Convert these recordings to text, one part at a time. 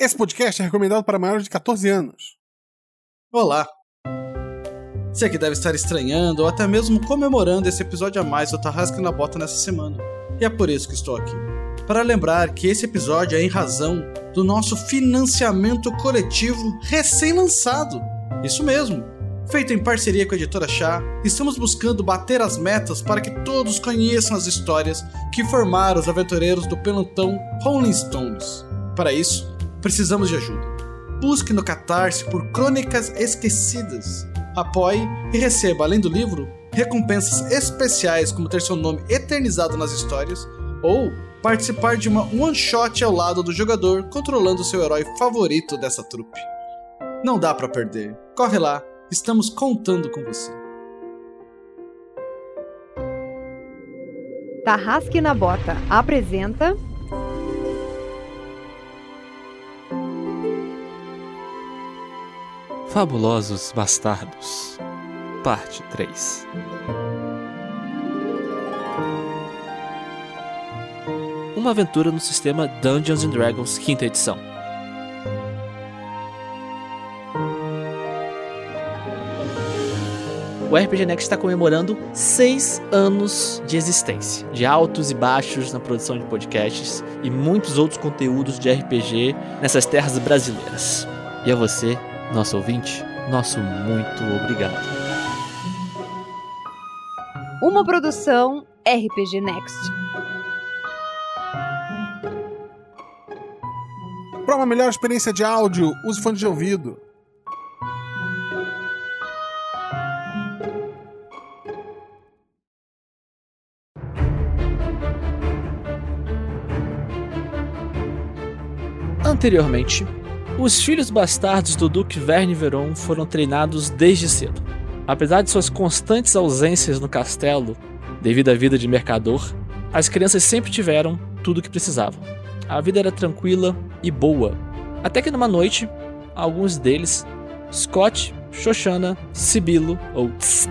Esse podcast é recomendado para maiores de 14 anos. Olá! Você que deve estar estranhando ou até mesmo comemorando esse episódio a mais do Tarrasque na Bota nessa semana. E é por isso que estou aqui. Para lembrar que esse episódio é em razão do nosso financiamento coletivo recém-lançado. Isso mesmo! Feito em parceria com a editora Chá, estamos buscando bater as metas para que todos conheçam as histórias que formaram os aventureiros do pelotão Rolling Stones. Para isso, precisamos de ajuda. Busque no Catarse por Crônicas Esquecidas. Apoie e receba, além do livro, recompensas especiais como ter seu nome eternizado nas histórias ou participar de uma one-shot ao lado do jogador controlando seu herói favorito dessa trupe. Não dá para perder. Corre lá, estamos contando com você. Tarrasque na Bota apresenta Fabulosos Bastardos, Parte 3 Uma aventura no sistema Dungeons and Dragons, quinta edição. O RPG Next está comemorando seis anos de existência, de altos e baixos na produção de podcasts e muitos outros conteúdos de RPG nessas terras brasileiras. E a você, nosso ouvinte, nosso muito obrigado. uma produção RPG Next. Para uma melhor experiência de áudio, use fone de ouvido. Anteriormente, os filhos bastardos do Duque Verne Veron foram treinados desde cedo. Apesar de suas constantes ausências no castelo, devido à vida de mercador, as crianças sempre tiveram tudo o que precisavam. A vida era tranquila e boa. Até que numa noite, alguns deles, Scott, Shoshana, Sibilo ou Tss,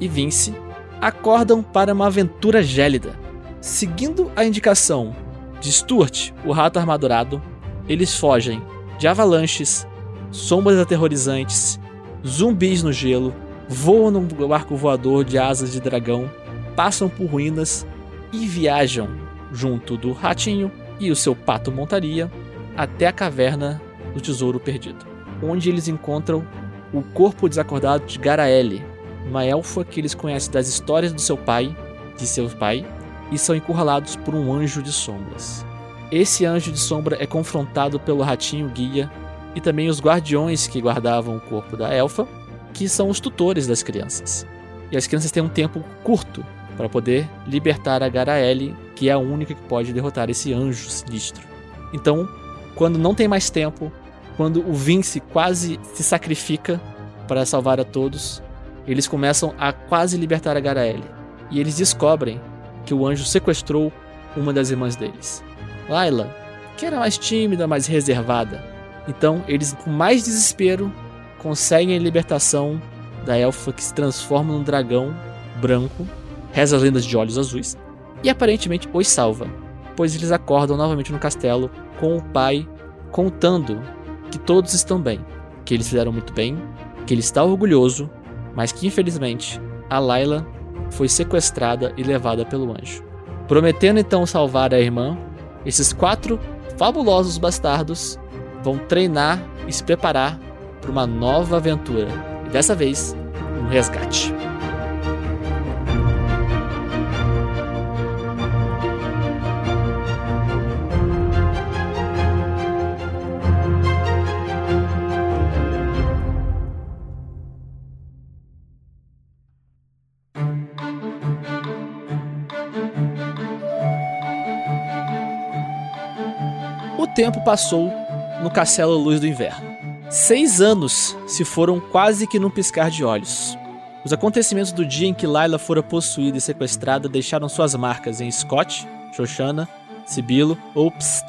e Vince, acordam para uma aventura gélida. Seguindo a indicação de Stuart, o rato armadurado, eles fogem de avalanches, sombras aterrorizantes, zumbis no gelo, voam num barco voador de asas de dragão, passam por ruínas e viajam junto do ratinho e o seu pato montaria até a caverna do tesouro perdido, onde eles encontram o corpo desacordado de Garaele, uma elfa que eles conhecem das histórias do seu pai, de seu pai, e são encurralados por um anjo de sombras. Esse anjo de sombra é confrontado pelo ratinho guia e também os guardiões que guardavam o corpo da elfa, que são os tutores das crianças. E as crianças têm um tempo curto para poder libertar a Garaele, que é a única que pode derrotar esse anjo sinistro. Então, quando não tem mais tempo, quando o Vince quase se sacrifica para salvar a todos, eles começam a quase libertar a Garaele. E eles descobrem que o anjo sequestrou uma das irmãs deles. Layla, que era mais tímida, mais reservada. Então, eles, com mais desespero, conseguem a libertação da elfa que se transforma num dragão branco, reza as lendas de olhos azuis, e aparentemente os salva, pois eles acordam novamente no castelo com o pai contando que todos estão bem, que eles fizeram muito bem, que ele está orgulhoso, mas que infelizmente a Layla foi sequestrada e levada pelo anjo. Prometendo então salvar a irmã, esses quatro fabulosos bastardos vão treinar e se preparar para uma nova aventura. E dessa vez, um resgate. Tempo passou no Castelo Luz do Inverno. Seis anos se foram quase que num piscar de olhos. Os acontecimentos do dia em que Layla fora possuída e sequestrada deixaram suas marcas em Scott, Shoshana, Sibilo, Ops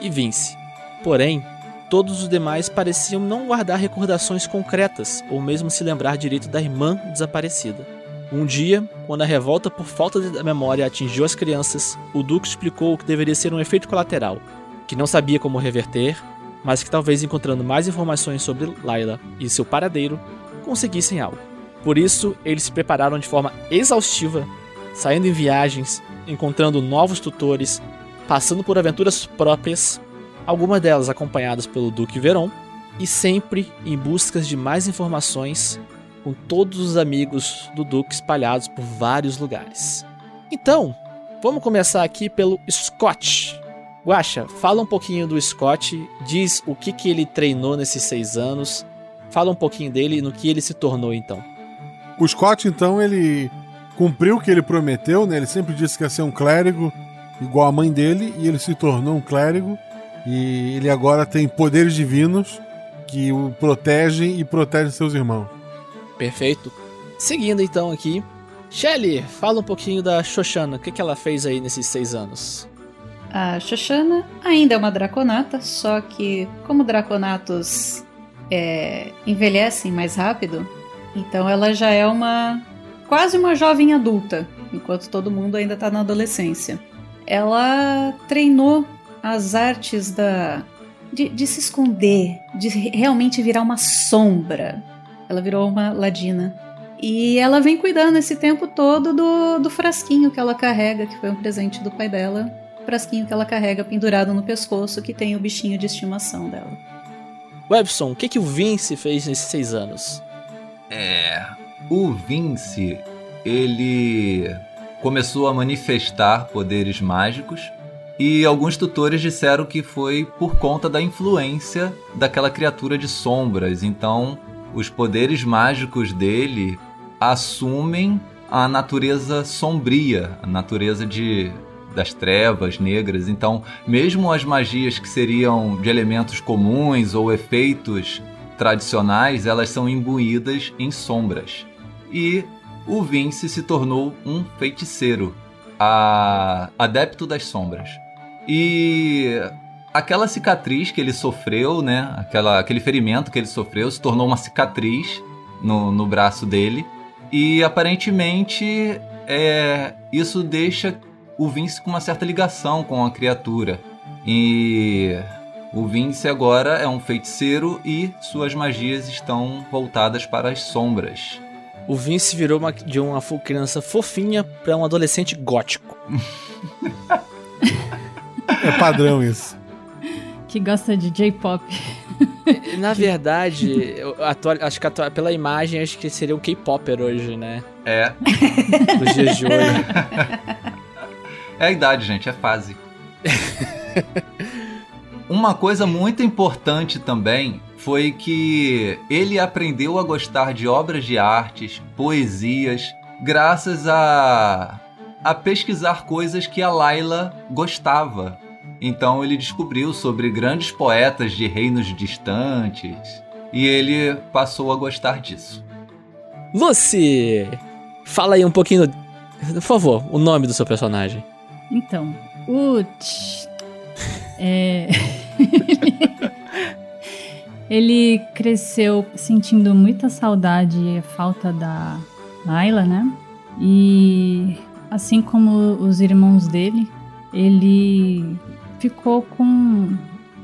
e Vince. Porém, todos os demais pareciam não guardar recordações concretas ou mesmo se lembrar direito da irmã desaparecida. Um dia, quando a revolta por falta de memória atingiu as crianças, o Duque explicou que deveria ser um efeito colateral. Que não sabia como reverter, mas que talvez encontrando mais informações sobre Layla e seu paradeiro, conseguissem algo. Por isso, eles se prepararam de forma exaustiva, saindo em viagens, encontrando novos tutores, passando por aventuras próprias, algumas delas acompanhadas pelo Duque Veron, e sempre em busca de mais informações com todos os amigos do Duque espalhados por vários lugares. Então, vamos começar aqui pelo Scott. Guaxa, fala um pouquinho do Scott, diz o que, que ele treinou nesses seis anos, fala um pouquinho dele e no que ele se tornou então. O Scott, então, ele cumpriu o que ele prometeu, né? Ele sempre disse que ia ser um clérigo igual a mãe dele e ele se tornou um clérigo e ele agora tem poderes divinos que o protegem e protegem seus irmãos. Perfeito. Seguindo então aqui, Shelly, fala um pouquinho da Shoshana. O que, que ela fez aí nesses seis anos? A Shoshana ainda é uma draconata, só que como draconatos é, envelhecem mais rápido, então ela já é uma quase uma jovem adulta, enquanto todo mundo ainda está na adolescência. Ela treinou as artes da de, de, se esconder, de realmente virar uma sombra. Ela virou uma ladina. E ela vem cuidando esse tempo todo do, do frasquinho que ela carrega, que foi um presente do pai dela. O frasquinho que ela carrega pendurado no pescoço, que tem o bichinho de estimação dela. Webson, o que, que o Vince fez nesses seis anos? É. O Vince, ele começou a manifestar poderes mágicos e alguns tutores disseram que foi por conta da influência daquela criatura de sombras. Então, os poderes mágicos dele assumem a natureza sombria, a natureza de das trevas negras. Então, mesmo as magias que seriam de elementos comuns ou efeitos tradicionais, elas são imbuídas em sombras. E o Vince se tornou um feiticeiro, a... adepto das sombras. E aquela cicatriz que ele sofreu, né? Aquela, aquele ferimento que ele sofreu se tornou uma cicatriz no, no braço dele. E aparentemente é, isso deixa o Vince com uma certa ligação com a criatura. E o Vince agora é um feiticeiro e suas magias estão voltadas para as sombras. O Vince virou uma, de uma criança fofinha para um adolescente gótico. É padrão isso. Que gosta de J-pop. Na verdade, atual, acho que atual, pela imagem, acho que seria um K-Popper hoje, né? É. Nos dias de hoje. É a idade, gente, é fase. Uma coisa muito importante também foi que ele aprendeu a gostar de obras de artes, poesias, graças a a pesquisar coisas que a Laila gostava. Então ele descobriu sobre grandes poetas de reinos distantes e ele passou a gostar disso. Lucy, fala aí um pouquinho, por favor, o nome do seu personagem. Então, o é ele cresceu sentindo muita saudade e falta da Laila, né? E assim como os irmãos dele, ele ficou com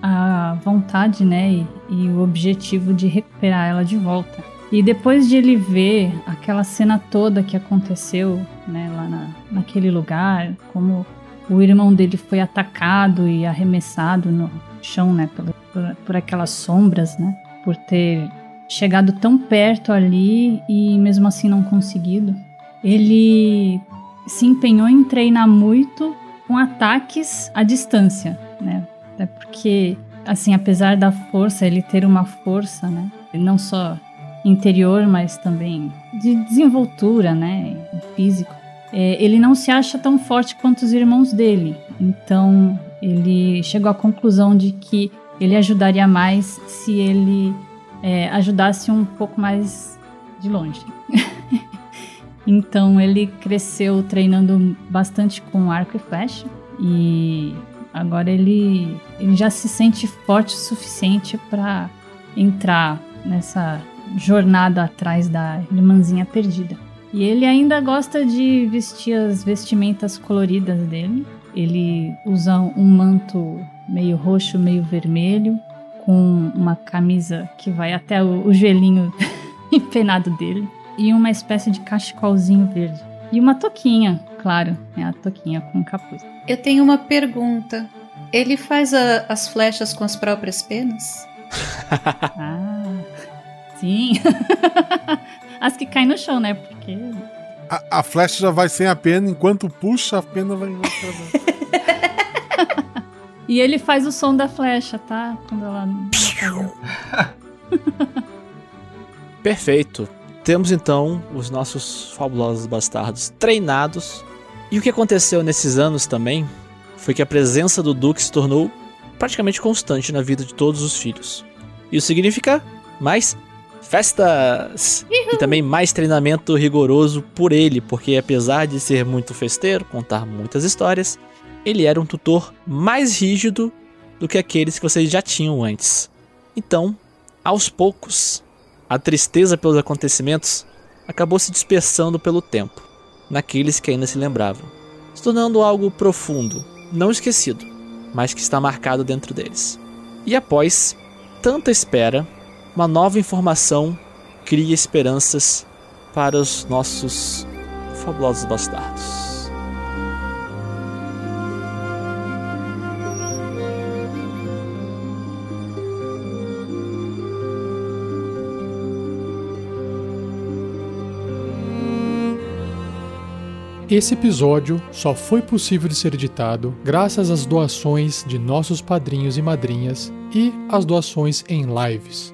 a vontade, né, e, e, o objetivo de recuperar ela de volta. E depois de ele ver aquela cena toda que aconteceu, né, lá na, naquele lugar, como o irmão dele foi atacado e arremessado no chão, né, por, por, por aquelas sombras, né, por ter chegado tão perto ali e mesmo assim não conseguido, ele se empenhou em treinar muito com ataques à distância, né? Até porque, assim, apesar da força, ele ter uma força, né? Não só interior, mas também de desenvoltura, né? Físico. É, ele não se acha tão forte quanto os irmãos dele. Então, ele chegou à conclusão de que ele ajudaria mais se ele é, ajudasse um pouco mais de longe. Então ele cresceu treinando bastante com arco e flecha e agora ele, ele já se sente forte o suficiente para entrar nessa jornada atrás da irmãzinha perdida. E ele ainda gosta de vestir as vestimentas coloridas dele. Ele usa um manto meio roxo, meio vermelho, com uma camisa que vai até o, o joelhinho empenado dele e uma espécie de cachecolzinho verde. E uma toquinha, claro, é a toquinha com capuz. Eu tenho uma pergunta. Ele faz a- as flechas com as próprias penas? Ah, sim. As que caem no chão, né? Porque. A, a flecha já vai sem a pena, enquanto puxa, a pena vai. E ele faz o som da flecha, tá? Quando ela. Perfeito. Temos então os nossos fabulosos bastardos treinados. E o que aconteceu nesses anos também foi que a presença do Duque se tornou praticamente constante na vida de todos os filhos. Isso significa mais festas e também mais treinamento rigoroso por ele, porque apesar de ser muito festeiro, contar muitas histórias, ele era um tutor mais rígido do que aqueles que vocês já tinham antes. Então, aos poucos, a tristeza pelos acontecimentos acabou se dispersando pelo tempo, naqueles que ainda se lembravam, se tornando algo profundo, não esquecido, mas que está marcado dentro deles. E após tanta espera, uma nova informação cria esperanças para os nossos fabulosos bastardos. Esse episódio só foi possível de ser editado graças às doações de nossos padrinhos e madrinhas e às doações em lives.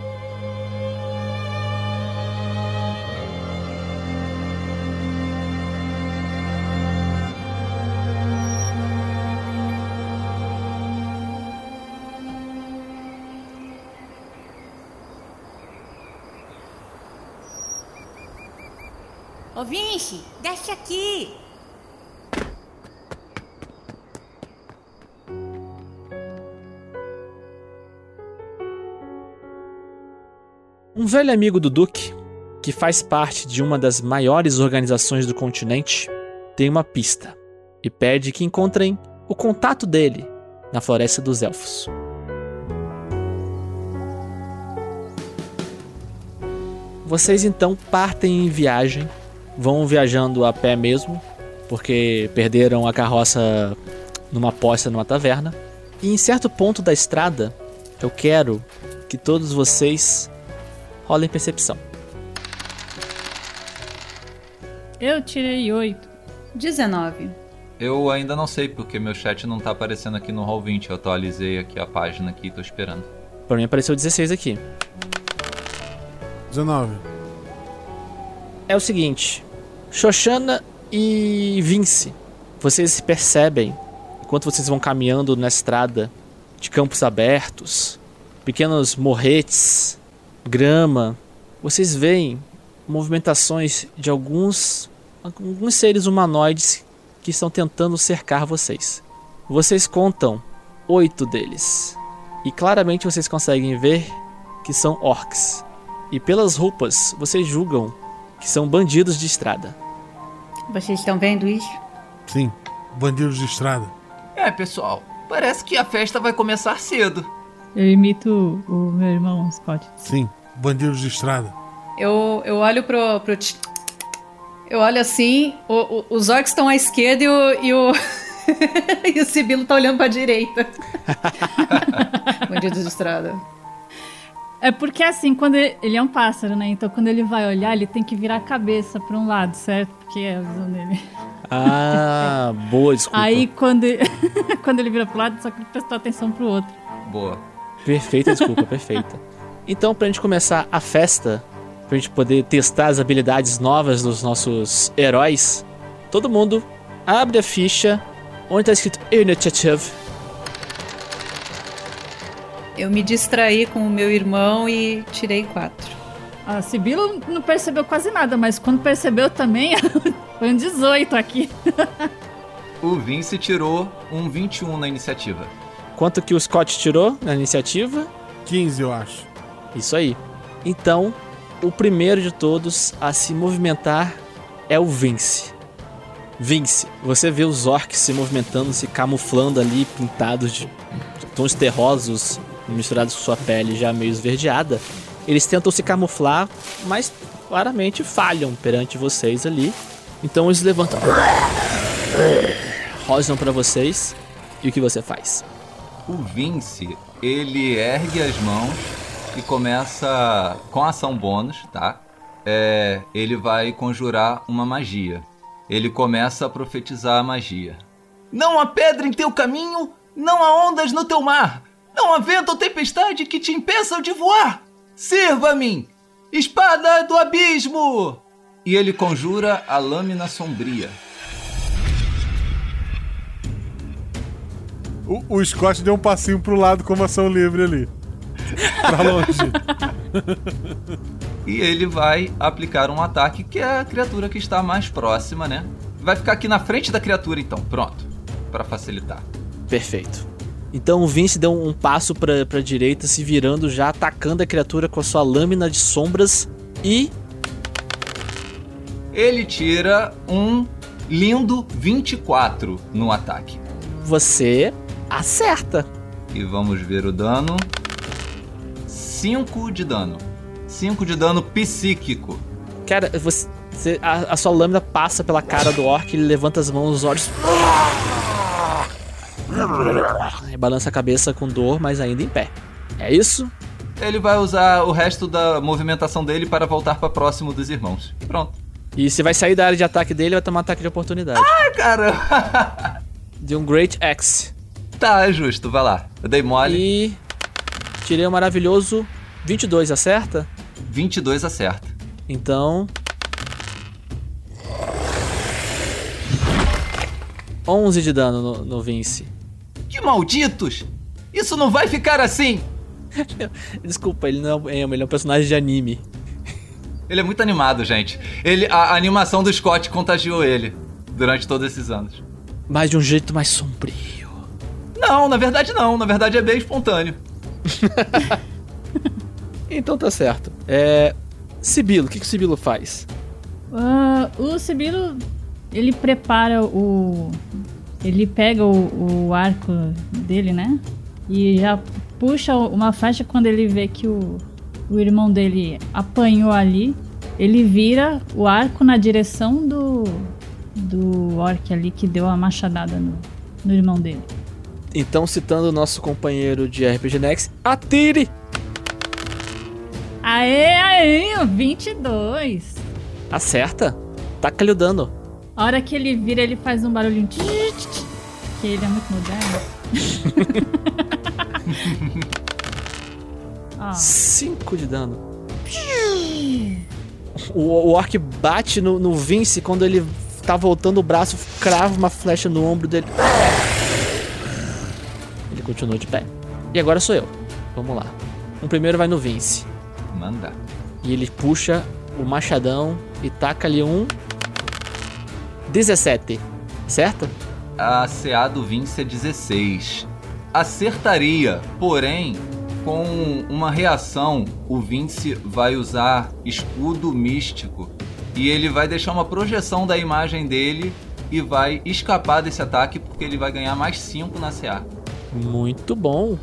Vinci, desce aqui! Um velho amigo do Duque, que faz parte de uma das maiores organizações do continente, tem uma pista e pede que encontrem o contato dele na Floresta dos Elfos. Vocês então partem em viagem, vão viajando a pé mesmo, porque perderam a carroça numa aposta numa taverna. E em certo ponto da estrada, eu quero que todos vocês rolem percepção. Eu tirei oito. 19. Eu ainda não sei porque meu chat não tá aparecendo aqui no Roll20. Eu atualizei aqui a página aqui e tô esperando. Pra mim apareceu 16 aqui. 19. É o seguinte, Xoxana e Vince, vocês percebem, enquanto vocês vão caminhando na estrada de campos abertos, pequenos morretes, grama, vocês veem movimentações de alguns alguns seres humanoides que estão tentando cercar vocês. Vocês contam oito deles. E claramente vocês conseguem ver que são orcs. E pelas roupas, vocês julgam que são bandidos de estrada. Vocês estão vendo isso? Sim, bandidos de estrada. É, pessoal, parece que a festa vai começar cedo. Eu imito o, o meu irmão Scott. Sim, bandidos de estrada. Eu, eu olho pro. pro eu olho assim, o- o- os orcs estão à esquerda e o. E o, e o Sibilo tá olhando pra direita. Bandido de estrada. É porque assim, quando ele, ele é um pássaro, né? Então quando ele vai olhar, ele tem que virar a cabeça pra um lado, certo? Porque é a visão dele. Ah, boa desculpa. Aí quando ele, quando ele vira pro lado, só que ele prestou atenção pro outro. Boa. Perfeita desculpa, perfeita. Então, pra gente começar a festa, pra gente poder testar as habilidades novas dos nossos heróis, todo mundo abre a ficha onde tá escrito Initiative. Eu me distraí com o meu irmão e tirei quatro. A Sibila não percebeu quase nada, mas quando percebeu também, foi um 18 aqui. O Vince tirou um 21 na iniciativa. Quanto que o Scott tirou na iniciativa? 15, eu acho. Isso aí. Então, o primeiro de todos a se movimentar é o Vince. Vince, você vê os orcs se movimentando, se camuflando ali, pintados de tons terrosos, misturados com sua pele já meio esverdeada. Eles tentam se camuflar, mas claramente falham perante vocês ali. Então eles levantam. Rosam para vocês. E o que você faz? O Vince, ele ergue as mãos e começa com ação bônus, tá? É, ele vai conjurar uma magia. Ele começa a profetizar a magia. Não há pedra em teu caminho, não há ondas no teu mar, não há vento ou tempestade que te impeçam de voar. Sirva-me, espada do abismo! E ele conjura a lâmina sombria. O, o Scott deu um passinho pro lado como ação livre ali. pra longe. e ele vai aplicar um ataque que é a criatura que está mais próxima, né? Vai ficar aqui na frente da criatura então, pronto, para facilitar. Perfeito. Então o Vince deu um passo para a direita, se virando já, atacando a criatura com a sua lâmina de sombras e ele tira um lindo 24 no ataque. Você acerta. E vamos ver o dano. 5 de dano. 5 de dano psíquico. Cara, você, a, a, sua lâmina passa pela cara do orc, ele levanta as mãos, os olhos. Balança a cabeça com dor, mas ainda em pé. É isso? Ele vai usar o resto da movimentação dele para voltar para próximo dos irmãos. Pronto. E se vai sair da área de ataque dele, vai tomar um ataque de oportunidade. Ai, cara! de um Great Axe. Tá, é justo, vai lá. Eu dei mole. E. Tirei um maravilhoso 22, acerta? 22 acerta. Então. 11 de dano no, no Vince. Que malditos! Isso não vai ficar assim! Desculpa, ele não é, ele é um personagem de anime. Ele é muito animado, gente. Ele, a, a animação do Scott contagiou ele durante todos esses anos. Mas de um jeito mais sombrio. Não, na verdade não. Na verdade é bem espontâneo. então tá certo. É. Sibilo, o que, que o Sibilo faz? Uh, o Sibilo, ele prepara o. Ele pega o, o arco dele, né? E já puxa uma flecha quando ele vê que o, o irmão dele apanhou ali, ele vira o arco na direção do, do orc ali que deu a machadada no, no irmão dele. Então, citando o nosso companheiro de RPG Next, atire! Aê, aê, 22. Acerta. Taca-lhe o dano. A hora que ele vira, ele faz um barulhinho. Que ele é muito moderno. 5 de dano. O, o orc bate no, no Vince quando ele tá voltando o braço, crava uma flecha no ombro dele. Ele continua de pé. E agora sou eu. Vamos lá. O primeiro vai no Vince. Manda. E ele puxa o machadão e taca ali um 17. Certo? A CA do Vince é 16. Acertaria, porém, com uma reação, o Vince vai usar escudo místico e ele vai deixar uma projeção da imagem dele e vai escapar desse ataque porque ele vai ganhar mais 5 na CA. Muito bom.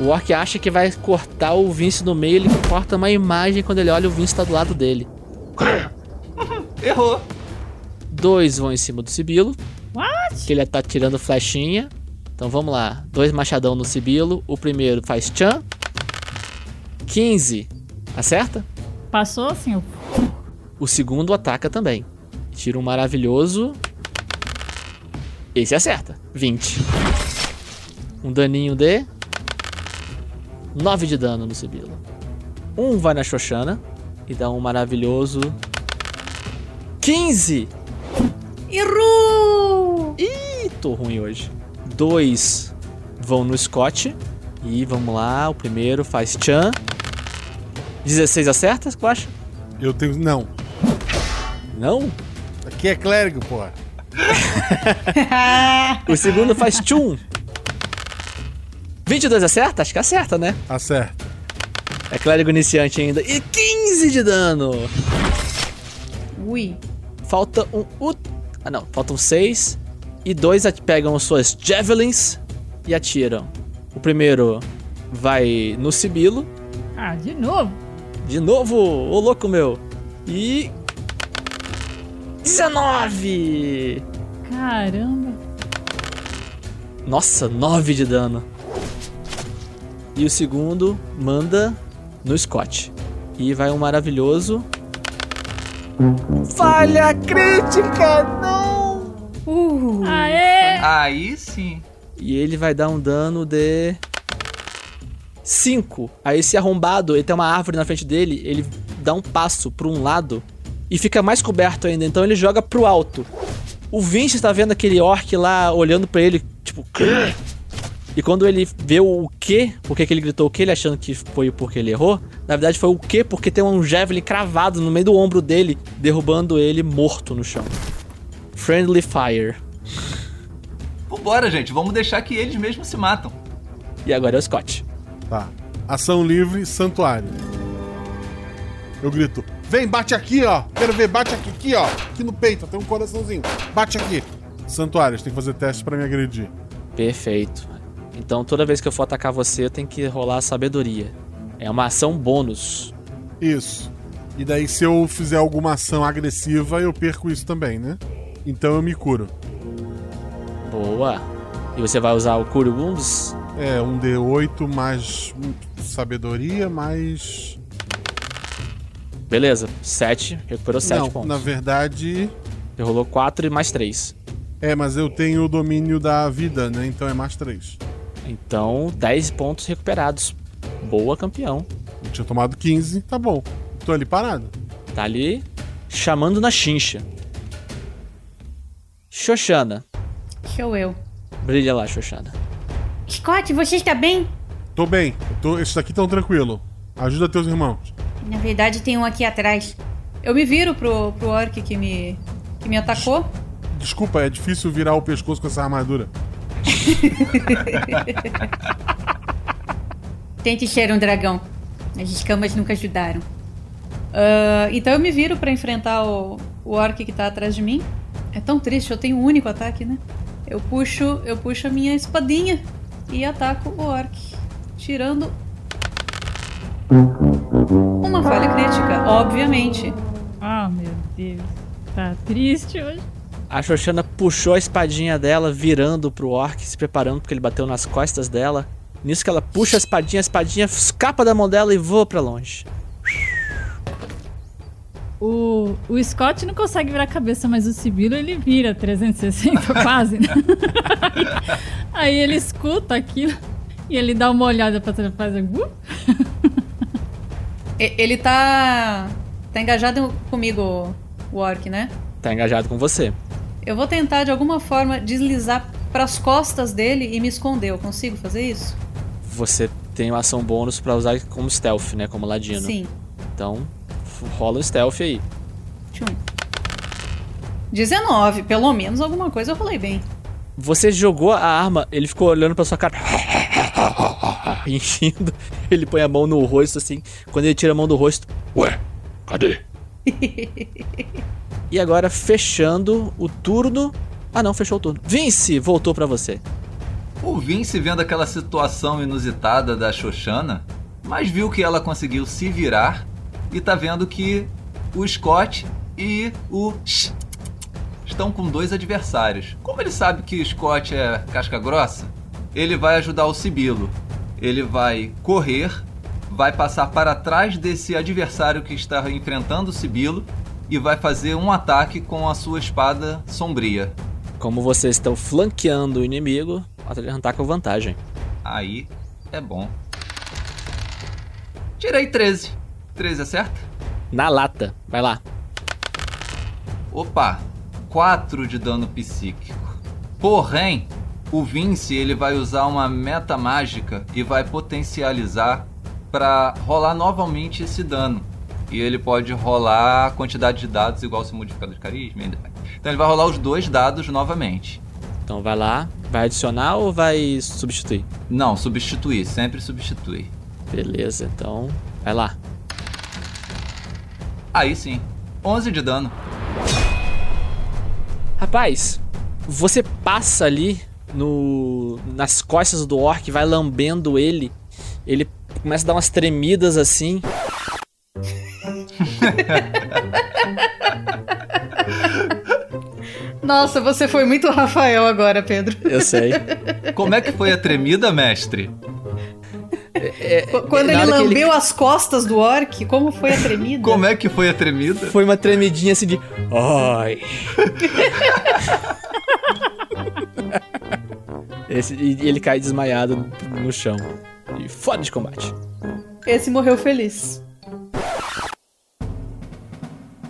O Orc acha que vai cortar o Vince no meio, ele corta uma imagem quando ele olha o Vince tá do lado dele. Errou. Dois vão em cima do Sibilo. What? Que ele tá tirando flechinha. Então vamos lá. Dois machadão no Sibilo. O primeiro faz Chan. 15. Acerta? Passou assim. O segundo ataca também. Tira um maravilhoso. Esse acerta. 20. Um daninho de. 9 de dano no Sibilo. Um vai na Xoxana. E dá um maravilhoso. 15! Errou! Ih, tô ruim hoje dois vão no Scott. E vamos lá, o primeiro faz Chan. 16 acerta, eu acho? Eu tenho. Não. Não? Aqui é clérigo, porra. O segundo faz tchum. 22 acerta? Acho que acerta, né? Acerta. É clérigo iniciante ainda. E 15 de dano. Ui. Falta um. Ah, não. Faltam seis. E dois pegam suas javelins e atiram. O primeiro vai no Sibilo. Ah, de novo. De novo, ô louco meu. E. 19! Caramba. Nossa, 9 de dano. E o segundo manda no Scott. E vai um maravilhoso. Falha crítica! Não! Uh. Aê! Aí sim. E ele vai dar um dano de. 5. Aí esse arrombado, ele tem uma árvore na frente dele, ele dá um passo para um lado e fica mais coberto ainda, então ele joga pro alto. O Vince está vendo aquele orc lá olhando pra ele, tipo, "Quê?" E quando ele vê o quê, porque que ele gritou o quê, ele achando que foi porque ele errou, na verdade foi o quê, porque tem um javelin cravado no meio do ombro dele, derrubando ele morto no chão. Friendly Fire. Vambora, gente. Vamos deixar que eles mesmos se matam. E agora é o Scott. Tá. Ação livre, santuário. Eu grito: Vem, bate aqui, ó. Quero ver, bate aqui, aqui, ó. Aqui no peito, tem um coraçãozinho. Bate aqui. Santuários, tem que fazer teste pra me agredir. Perfeito. Então toda vez que eu for atacar você, eu tenho que rolar a sabedoria. É uma ação bônus. Isso. E daí, se eu fizer alguma ação agressiva, eu perco isso também, né? Então eu me curo. Boa. E você vai usar o Cure Wounds? É, um D8 mais sabedoria, mais. Beleza. 7. Recuperou 7 Não, pontos. na verdade. Você rolou 4 e mais 3. É, mas eu tenho o domínio da vida, né? Então é mais 3. Então, 10 pontos recuperados. Boa, campeão. Eu tinha tomado 15, tá bom. Tô ali parado. Tá ali chamando na chincha. Xoxana. Show eu. Brilha lá, Xoxana. Scott, você está bem? Tô bem. Eu tô... Esses daqui tão tranquilo. Ajuda teus irmãos. Na verdade, tem um aqui atrás. Eu me viro pro, pro orc que me, que me atacou. Desculpa, é difícil virar o pescoço com essa armadura. Tente ser um dragão. As escamas nunca ajudaram. Ah, então eu me viro pra enfrentar o, o orc que tá atrás de mim. É tão triste, eu tenho um único ataque, né? Eu puxo, eu puxo a minha espadinha e ataco o orc, tirando uma falha crítica, obviamente. Ah, meu Deus. Tá triste hoje. A Xoxana puxou a espadinha dela, virando pro orc, se preparando porque ele bateu nas costas dela. Nisso que ela puxa a espadinha, a espadinha escapa da mão dela e voa pra longe. O, o Scott não consegue virar a cabeça, mas o Sibilo ele vira 360 quase, né? aí, aí ele escuta aquilo e ele dá uma olhada pra trás e faz. "Uh". Ele tá tá engajado comigo, o orc, né? Tá engajado com você. Eu vou tentar de alguma forma deslizar pras costas dele e me esconder. Eu consigo fazer isso? Você tem uma ação bônus pra usar como stealth, né? Como ladino. Sim. Então, rola o stealth aí. Tchum. 19, pelo menos alguma coisa eu rolei bem. Você jogou a arma, ele ficou olhando pra sua cara. Enchindo. Ele põe a mão no rosto assim. Quando ele tira a mão do rosto. Ué, cadê? E agora, fechando o turno. Ah, não, fechou o turno. Vince, voltou pra você. O Vince vendo aquela situação inusitada da Xoxana, mas viu que ela conseguiu se virar e tá vendo que o Scott e o estão com dois adversários. Como ele sabe que o Scott é casca grossa, ele vai ajudar o Sibilo. Ele vai correr, vai passar para trás desse adversário que está enfrentando o Sibilo e vai fazer um ataque com a sua espada sombria. Como vocês estão flanqueando o inimigo, tá com vantagem. Aí é bom. Tirei 13. 13 acerta? Na lata. Vai lá. Opa, 4 de dano psíquico. Porém, o Vince ele vai usar uma meta mágica e vai potencializar para rolar novamente esse dano. E ele pode rolar a quantidade de dados igual ao seu modificador de carisma. Então ele vai rolar os dois dados novamente. Então vai lá, vai adicionar ou vai substituir? Não, substituir, sempre substituir. Beleza, então vai lá. Aí sim, 11 de dano. Rapaz, você passa ali no nas costas do orc, vai lambendo ele. Ele começa a dar umas tremidas assim. Nossa, você foi muito Rafael agora, Pedro. Eu sei. Como é que foi a tremida, mestre? Quando na ele hora que ele- lambeu as costas do orc, como foi a tremida? Como é que foi a tremida? Foi uma tremidinha assim de. Ai. Esse, e ele cai desmaiado no chão. E foda de combate. Esse morreu feliz.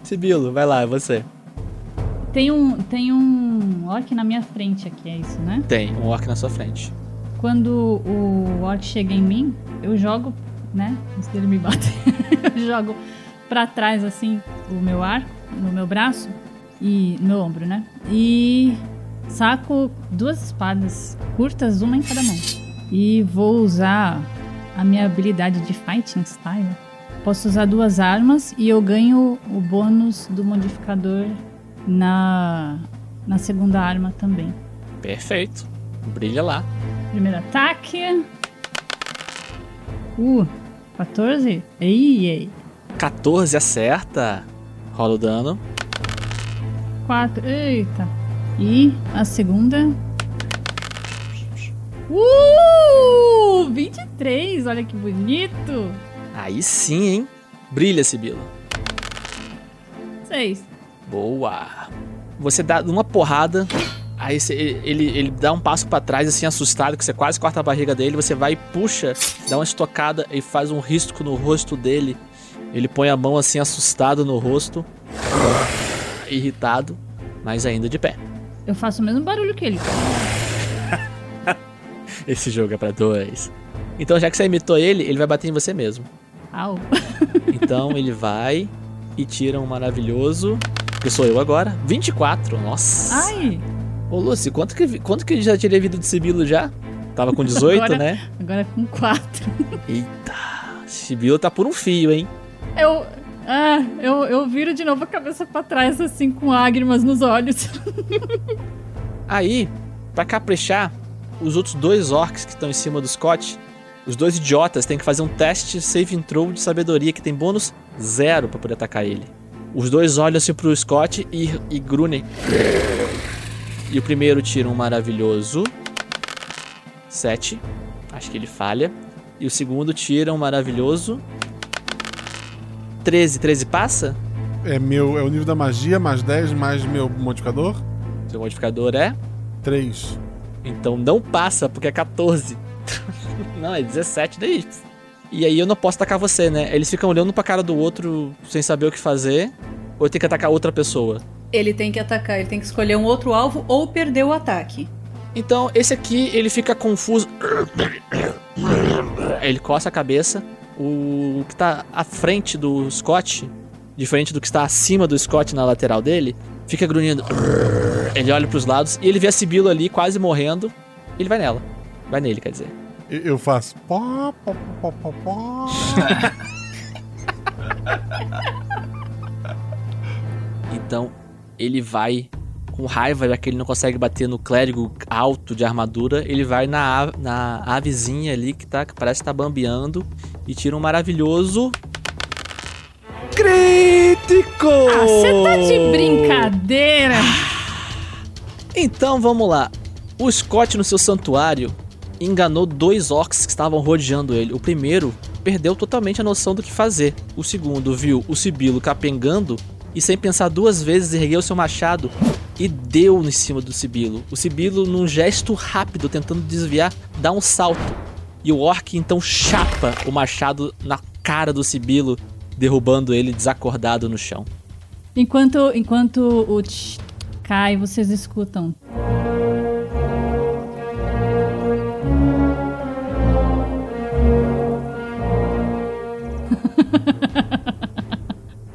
Sibilo, vai lá, é você. Tem um, tem um orc na minha frente aqui, é isso, né? Tem um orc na sua frente. Quando o orc chega em mim, eu jogo, né? Antes dele me bater, eu jogo pra trás, assim, o meu arco, no meu braço e no meu ombro, né? E saco duas espadas curtas, uma em cada mão. E vou usar a minha habilidade de fighting style. Posso usar duas armas e eu ganho o bônus do modificador na, na segunda arma também. Perfeito. Brilha lá. Primeiro ataque. Uh, 14? Ei, ei. 14 acerta. Rola o dano. 4. Eita. E a segunda. Uh! 23, olha que bonito. Aí sim, hein? Brilha, Sibilo. 6. Boa. Você dá uma porrada, aí você- ele, ele dá um passo pra trás, assim, assustado, que você quase corta a barriga dele. Você vai e puxa, dá uma estocada e faz um risco no rosto dele. Ele põe a mão assim, assustado no rosto, irritado, mas ainda de pé. Eu faço o mesmo barulho que ele. Esse jogo é pra dois. Então, já que você imitou ele, ele vai bater em você mesmo. Au. Então, ele vai e tira um maravilhoso. Que sou eu agora. 24. Nossa. Ai, Ô, Lucy, quanto que, quanto que já tirei vida de Sibilo já? Tava com 18, Agora- né? agora com 4. Eita. Sibilo tá por um fio, hein? Eu. Ah, eu, eu viro de novo a cabeça pra trás, assim, com lágrimas nos olhos. Aí, pra caprichar, os outros dois orcs que estão em cima do Scott, os dois idiotas, têm que fazer um teste save throw de sabedoria que tem bônus zero pra poder atacar ele. Os dois olham assim pro Scott e, e grunem. E o primeiro tira um maravilhoso 7. Acho que ele falha. E o segundo tira um maravilhoso 13. 13 passa? É, meu, é o nível da magia, mais 10, mais meu modificador. Seu modificador é? 3. Então não passa, porque é 14. não, é 17 daí. E aí eu não posso atacar você, né? Eles ficam olhando pra cara do outro sem saber o que fazer. Ou tenho que atacar outra pessoa. Ele tem que atacar, ele tem que escolher um outro alvo ou perder o ataque. Então, esse aqui, ele fica confuso. Ele coça a cabeça. O que tá à frente do Scott, diferente do que está acima do Scott na lateral dele, fica grunhindo. Ele olha pros lados e ele vê a Sibilo ali quase morrendo. Ele vai nela. Vai nele, quer dizer. Eu, faço. Pó, pó, pó, pó, pó. Então ele vai com raiva, já que ele não consegue bater no clérigo alto de armadura, ele vai na, ave- na avezinha ali que, tá, que parece estar bambeando e tira um maravilhoso. Crítico! Ah, você tá de brincadeira. Então vamos lá. O Scott no seu santuário enganou dois orcs que estavam rodeando ele. O primeiro perdeu totalmente a noção do que fazer. O segundo viu o Sibilo capengando e sem pensar duas vezes ergueu seu machado e deu em cima do Sibilo. O Sibilo, num gesto rápido, tentando desviar, dá um salto. E o orc então chapa o machado na cara do Sibilo, derrubando ele desacordado no chão. Enquanto, enquanto o tch cai, vocês escutam.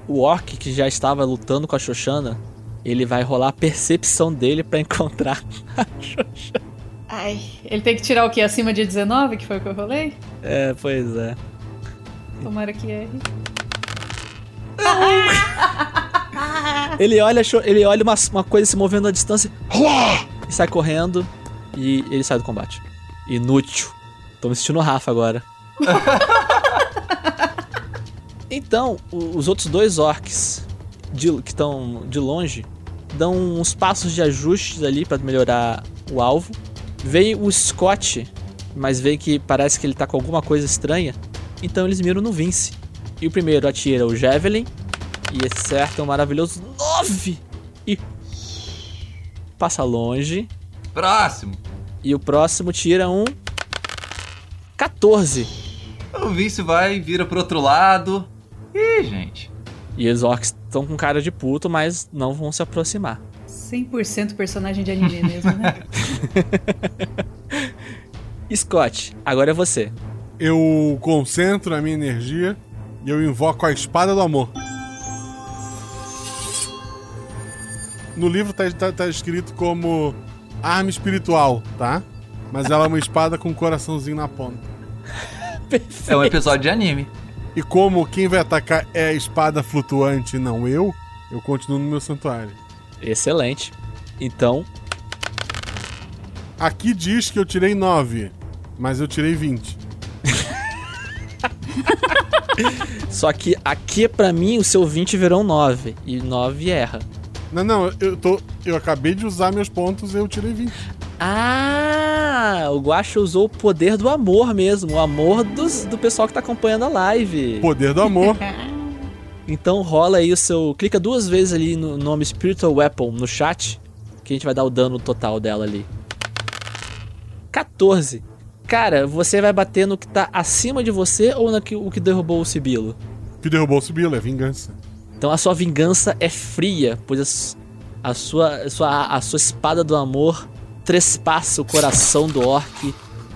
O orc que já estava lutando com a Xoxana, ele vai rolar a percepção dele pra encontrar a Xoxana. Ai, ele tem que tirar o quê? Acima de 19, que foi o que eu rolei? É, pois é. Tomara que erre. Ele olha, ele olha uma, uma coisa se movendo à distância e sai correndo e ele sai do combate. Inútil. Tô me sentindo o Rafa agora. então, os outros dois orcs de- que estão de longe dão uns passos de ajustes ali pra melhorar o alvo. Veio o Scott, mas vê que parece que ele tá com alguma coisa estranha. Então eles miram no Vince. E o primeiro atira o Javelin e acerta um maravilhoso 9! E passa longe. Próximo. E o próximo tira um 14. O Vince vai, vira pro outro lado. Ih, gente. E os orcs estão com cara de puto, mas não vão se aproximar. 100% personagem de anime mesmo, né? Scott, agora é você. Eu concentro a minha energia e eu invoco a espada do amor. No livro tá, tá- tá escrito como arma espiritual, tá? Mas ela é uma espada com um coraçãozinho na ponta. É um episódio de anime. E como quem vai atacar é a espada flutuante e não eu, eu continuo no meu santuário. Excelente. Então, Aqui diz que eu tirei 9, mas eu tirei 20. só que aqui pra mim o seu 20 virou um 9. E 9 erra. Não, não, eu tô. Eu acabei de usar meus pontos e eu tirei 20. Ah, o Guacha usou o poder do amor mesmo. O amor dos, do pessoal que tá acompanhando a live. Poder do amor. Então rola aí o seu. Clica duas vezes ali no nome Spiritual Weapon no chat. Que a gente vai dar o dano total dela ali. 14. Cara, você vai bater no que tá acima de você ou no que, o que derrubou o Sibilo? Que derrubou o Sibilo, é vingança. Então a sua vingança é fria, pois a sua, a sua, a sua espada do amor trespassa o coração do orc,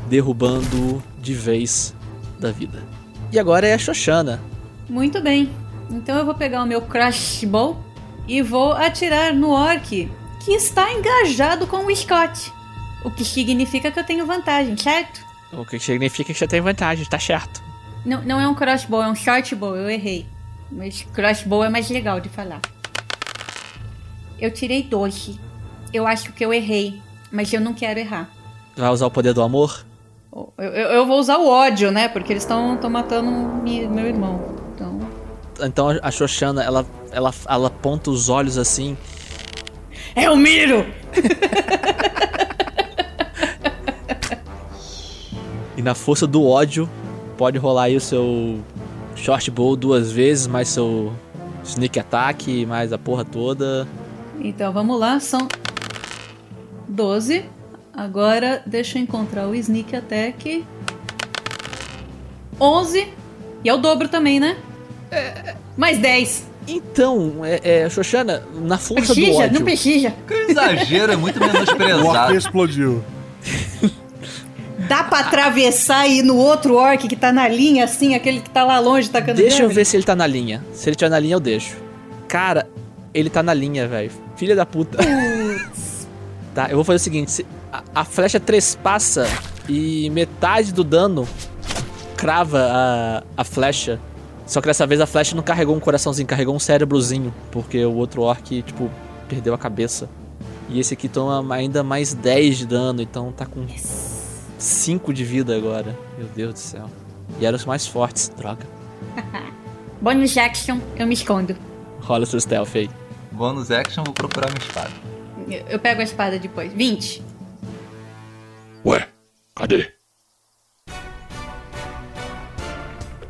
derrubando-o de vez da vida. E agora é a Xoxana. Muito bem. Então eu vou pegar o meu crossbow e vou atirar no orc que está engajado com o Scott. O que significa que eu tenho vantagem, certo? O que significa que você tem vantagem, tá certo. Não, não é um crossbow, é um shortbow, eu errei. Mas crossbow é mais legal de falar. Eu tirei 12. Eu acho que eu errei, mas eu não quero errar. Vai usar o poder do amor? Eu, eu- eu vou usar o ódio, né? Porque eles estão matando mi- meu irmão. Então. Então a- a Xoxana, ela, ela, ela aponta os olhos assim. É o Miro! E na força do ódio, pode rolar aí o seu short bow duas vezes, mais seu sneak attack, mais a porra toda. Então vamos lá, são 12. Agora deixa eu encontrar o Sneak Attack. 11. E é o dobro também, né? Mais 10. Então, é, é, Xoxana, na força do Precisa? ódio. Não precisa. Que exagero, é muito O orc menosprezado. explodiu. Dá pra atravessar e ir no outro orc que tá na linha, assim, aquele que tá lá longe tacando Deixa eu ver se ele tá na linha. Se ele tiver na linha, eu deixo. Cara, ele tá na linha, velho. Filha da puta. tá, eu vou fazer o seguinte: se- a, a flecha trespassa e metade do dano crava a, a flecha. Só que dessa vez a flecha não carregou um coraçãozinho, carregou um cérebrozinho. Porque o outro orc, tipo, perdeu a cabeça. E esse aqui toma ainda mais 10 de dano, então tá com 5 de vida agora. Meu Deus do céu. E eram os mais fortes, droga. Bonus action, eu me escondo. Rola seu stealth aí. Bônus action, vou procurar minha espada. Eu- Eu pego a espada depois. 20. Ué, cadê?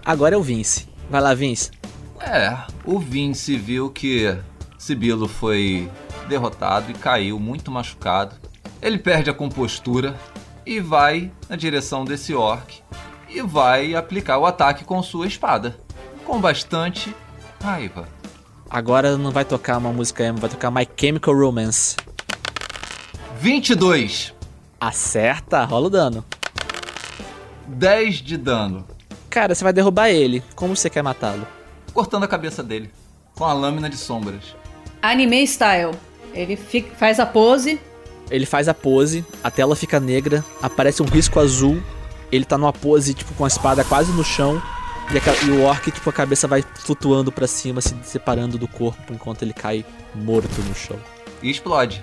Agora é o Vince. Vai lá, Vince. É, o Vince viu que Sibilo foi derrotado e caiu muito machucado. Ele perde a compostura e vai na direção desse orc e vai aplicar o ataque com sua espada. Com bastante raiva. Agora não vai tocar uma música emo, vai tocar My Chemical Romance. 22. Acerta, rola o dano. 10 de dano. Cara, você vai derrubar ele. Como você quer matá-lo? Cortando a cabeça dele. Com a lâmina de sombras. Anime style. Ele fica- faz a pose. Ele faz a pose, a tela fica negra, aparece um risco azul, ele tá numa pose, tipo, com a espada quase no chão, e, a e o orc, tipo, a cabeça vai flutuando pra cima, se separando do corpo, enquanto ele cai morto no chão. E explode.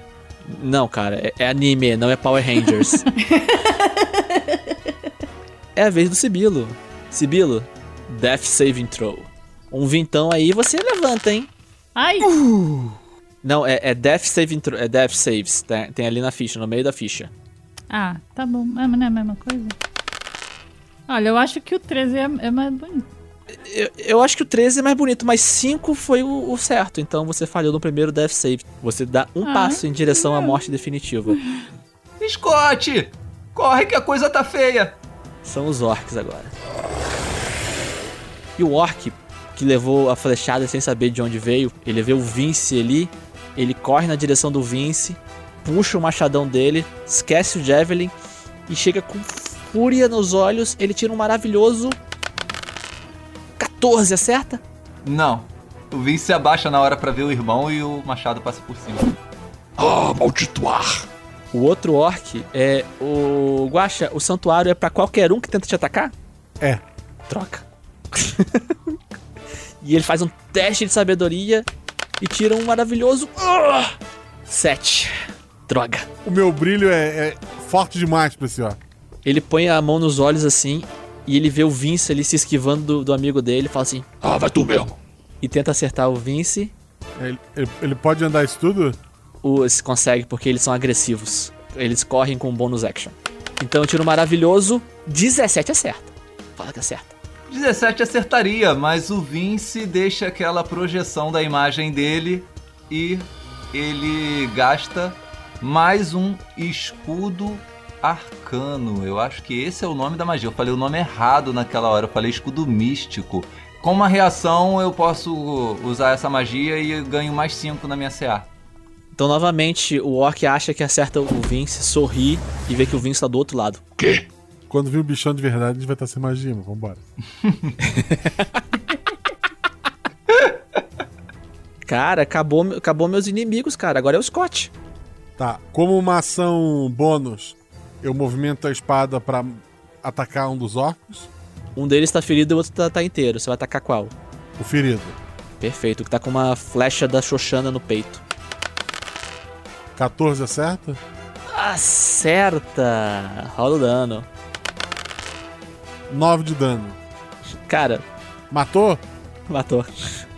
Não, cara, é, é anime, não é Power Rangers. é a vez do Sibilo. Sibilo, Death Saving Throw. Um vintão aí você levanta, hein? Ai! Não, é, é Death Saving Throw, é Death Saves, tem, tem ali na ficha, no meio da ficha. Ah, tá bom. É, não é a mesma coisa? Olha, eu acho que o 13 é, é mais bonito. Eu, eu acho que o 13 é mais bonito, mas 5 foi o, o certo, então você falhou no primeiro Death Save. Você dá um Ah, passo em direção à morte definitiva. Scott! Corre que a coisa tá feia! São os orcs agora. E o orc, que levou a flechada sem saber de onde veio, ele vê o Vince ali, ele corre na direção do Vince, puxa o machadão dele, esquece o Javelin e chega com fúria nos olhos. Ele tira um maravilhoso 14, acerta? Não. O Vince se abaixa na hora pra ver o irmão e o machado passa por cima. Ah, amaldiçoar! O outro orc é o Guaxa, o santuário é pra qualquer um que tenta te atacar? É. Troca. e ele faz um teste de sabedoria e tira um maravilhoso 7. Droga. O meu brilho é, é forte demais pra esse ó. Ele põe a mão nos olhos assim e ele vê o Vince ali se esquivando do, do amigo dele e fala assim: Ah, vai tu mesmo! E tenta acertar o Vince. Ele, ele- ele pode andar isso tudo? O, se consegue porque eles são agressivos. Eles correm com bônus action. Então eu tiro um maravilhoso 17 acerta. Fala que acerta. 17 acertaria, mas o Vince deixa aquela projeção da imagem dele e ele gasta mais um escudo arcano. Eu acho que esse é o nome da magia. Eu falei o nome errado naquela hora, eu falei escudo místico. Com uma reação, eu posso usar essa magia e ganho mais 5 na minha CA. Então, novamente, o Orc acha que acerta o Vince, sorri e vê que o Vince tá do outro lado. Quê? Quando vir o bichão de verdade, a gente vai estar sem magia, mas vambora. Cara, acabou, acabou meus inimigos, cara. Agora é o Scott. Tá, como uma ação bônus, eu movimento a espada pra atacar um dos orcos. Um deles tá ferido e o outro tá, tá inteiro. Você vai atacar qual? O ferido. Perfeito, que tá com uma flecha da Xoxana no peito. 14 acerta? Acerta! Rola o dano. 9 de dano. Cara, Matou? matou.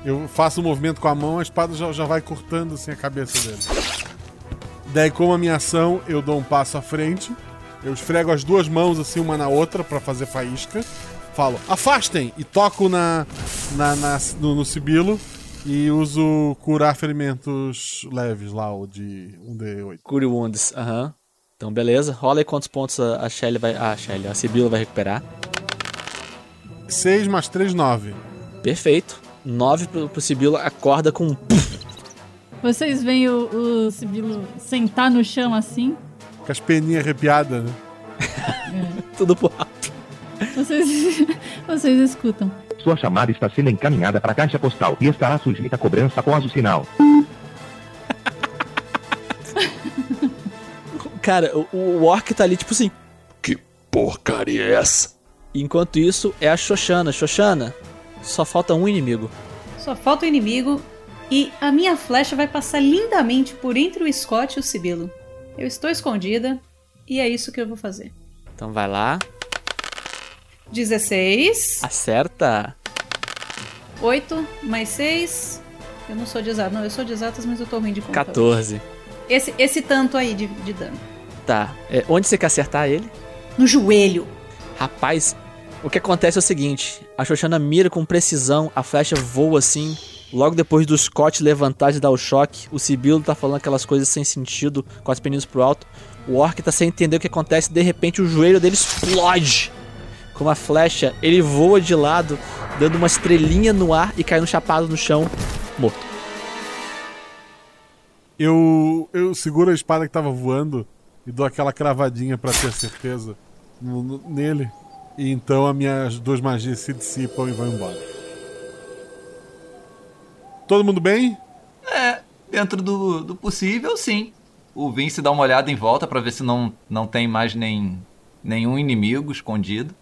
Eu faço um movimento com a mão, a espada já, já vai cortando assim a cabeça dele. Daí, como a minha ação, eu dou um passo à frente. Eu esfrego as duas mãos assim, uma na outra, pra fazer faísca. Falo, afastem! E toco na, na, na- no, no sibilo. E uso curar ferimentos leves lá, o de 1d8. Cure Wounds, aham. Então, beleza. Rola aí quantos pontos a, a Shelly vai. A Shelly, a Sibila vai recuperar. 6 mais 3, 9. Perfeito. 9 pro, pro Sibila, acorda com um. Vocês veem o, o Sibilo sentar no chão assim? Com as peninhas arrepiadas, né? Tudo pro alto. Vocês, vocês escutam. Sua chamada está sendo encaminhada para a caixa postal e estará sujeita a cobrança após o sinal. Cara, o, o Orc tá ali, tipo assim. Que porcaria é essa? Enquanto isso, é a Xoxana. Xoxana, só falta um inimigo. Só falta o inimigo e a minha flecha vai passar lindamente por entre o Scott e o Sibilo. Eu estou escondida e é isso que eu vou fazer. Então vai lá, 16, acerta. 8 mais 6. Eu não sou de exatas, não, eu sou de exatas, mas eu tô ruim de conta. 14. Esse, esse tanto aí de, de dano. Tá. É, onde você quer acertar ele? No joelho. Rapaz, o que acontece é o seguinte: a Xoxana mira com precisão, a flecha voa assim. Logo depois do Scott levantar e dar o choque, o Sibilo tá falando aquelas coisas sem sentido, com as peninhas pro alto. O Orc tá sem entender o que acontece, de repente o joelho dele explode. Com uma flecha, ele voa de lado, dando uma estrelinha no ar e cai no chapado no chão, morto. Eu, eu seguro a espada que tava voando e dou aquela cravadinha pra ter certeza no- no- nele. E então as minhas duas magias se dissipam e vão embora. Todo mundo bem? Dentro do, do possível, sim. O Vince dá uma olhada em volta pra ver se não, não tem mais nem, nenhum inimigo escondido.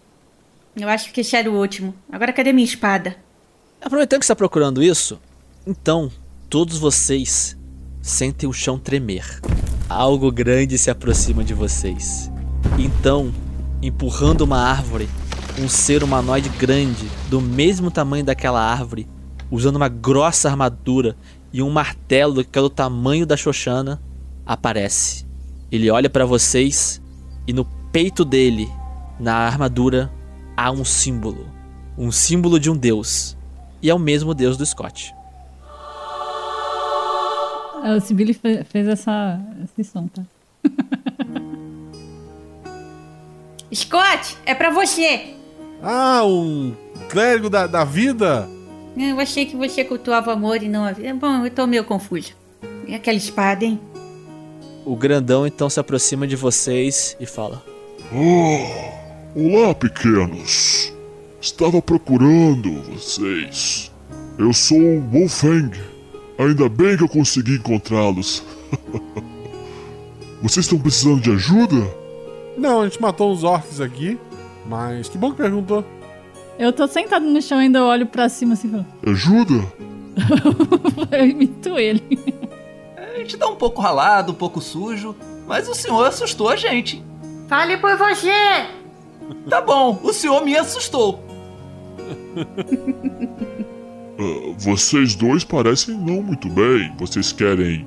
Eu acho que esse era o último. Agora cadê minha espada? Aproveitando que você está procurando isso, então todos vocês sentem o chão tremer. Algo grande se aproxima de vocês. Então, empurrando uma árvore, um ser humanoide grande, do mesmo tamanho daquela árvore, usando uma grossa armadura e um martelo que é do tamanho da Xoxana, aparece. Ele olha para vocês e no peito dele, na armadura, há um símbolo. Um símbolo de um deus. E é o mesmo deus do Scott. É, O Sibili fe- fez essa, esse som, tá? Scott, é pra você. Ah, um clérigo da, da vida? Eu achei que você cultuava o amor e não a vida. Bom, eu tô meio confuso. E aquela espada, hein? O grandão então se aproxima de vocês e fala: Oh, olá, pequenos. Estava procurando vocês. Eu sou o Wolfang. Ainda bem que eu consegui encontrá-los. vocês estão precisando de ajuda? Não, a gente matou uns orcs aqui, mas que bom que perguntou. Eu tô sentado no chão e ainda olho pra cima assim e falo. Ajuda? Eu imito ele. A gente tá um pouco ralado, um pouco sujo, mas o senhor assustou a gente. Fale por você! Tá bom, o senhor me assustou. Ah, vocês dois parecem não muito bem. Vocês querem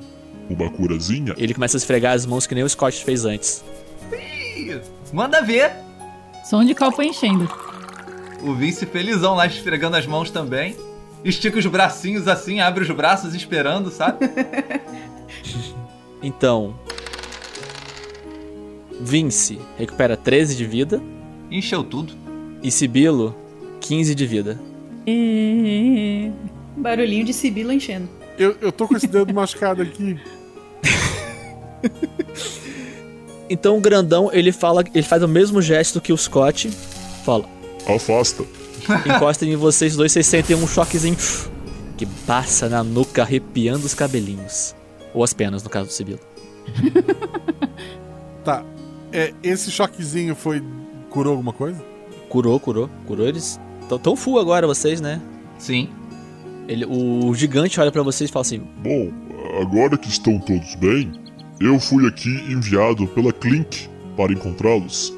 uma curazinha? Ele começa a esfregar as mãos que nem o Scott fez antes. Manda ver. Som de copo enchendo. O Vince felizão lá esfregando as mãos também. Estica os bracinhos assim, abre os braços esperando, sabe? Então, Vince recupera 13 de vida Encheu tudo. e Sibilo 15 de vida. E... Barulhinho de Sibila enchendo. Eu, eu tô com esse dedo machucado aqui. Então o grandão ele fala, ele faz o mesmo gesto que o Scott, fala: Afasta. encosta em vocês dois, vocês sentem um choquezinho que passa na nuca, arrepiando os cabelinhos ou as penas no caso do Sibilo. Tá. É, esse choquezinho foi. curou alguma coisa? Curou, curou, curou eles. Tão, tão full agora vocês, né? Sim. Ele, o gigante olha pra vocês e fala assim: Bom, agora que estão todos bem, eu fui aqui enviado pela Clink para encontrá-los.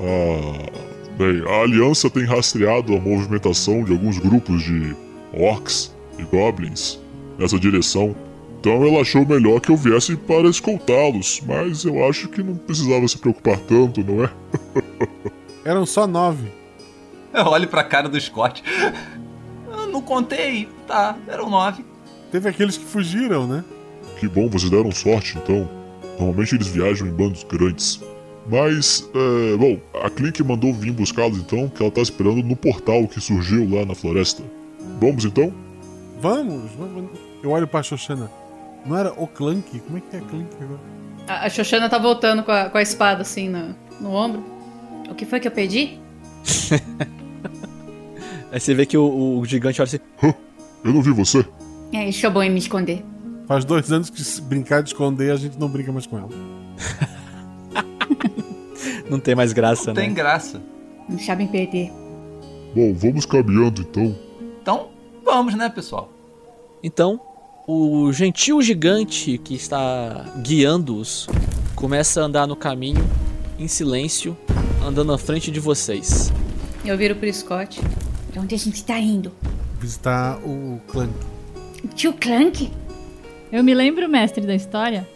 Ah, bem, a aliança tem rastreado a movimentação de alguns grupos de orcs e goblins nessa direção. Então ela achou melhor que eu viesse para escoltá-los, mas eu acho que não precisava se preocupar tanto, não é? Eram só nove. Eu olho pra cara do Scott. Eu não contei. Tá, eram nove. Teve aqueles que fugiram, né? Que bom, vocês deram sorte então. Normalmente eles viajam em bandos grandes. Mas, é, bom, a Clink mandou vir buscá-los então, que ela tá esperando no portal que surgiu lá na floresta. Vamos então? Vamos, vamos. Eu olho pra Xoxana. Não era o Clank? Como é que é Clank agora? A, a Xoxana tá voltando com a, com a espada assim no, no ombro. O que foi que eu pedi? Aí você vê que o, o gigante olha assim: Eu não vi você. É, isso é bom em me esconder. Faz dois anos que se brincar de esconder a gente não brinca mais com ela. Não tem mais graça, Não né? tem graça. Não sabem perder. Bom, vamos caminhando então. Então, vamos, né, pessoal? Então, o gentil gigante que está guiando-os começa a andar no caminho em silêncio, andando à frente de vocês. Eu viro pro Scott. Pra onde a gente tá indo? Visitar o Clank. O tio Clank? Eu me lembro, mestre da história,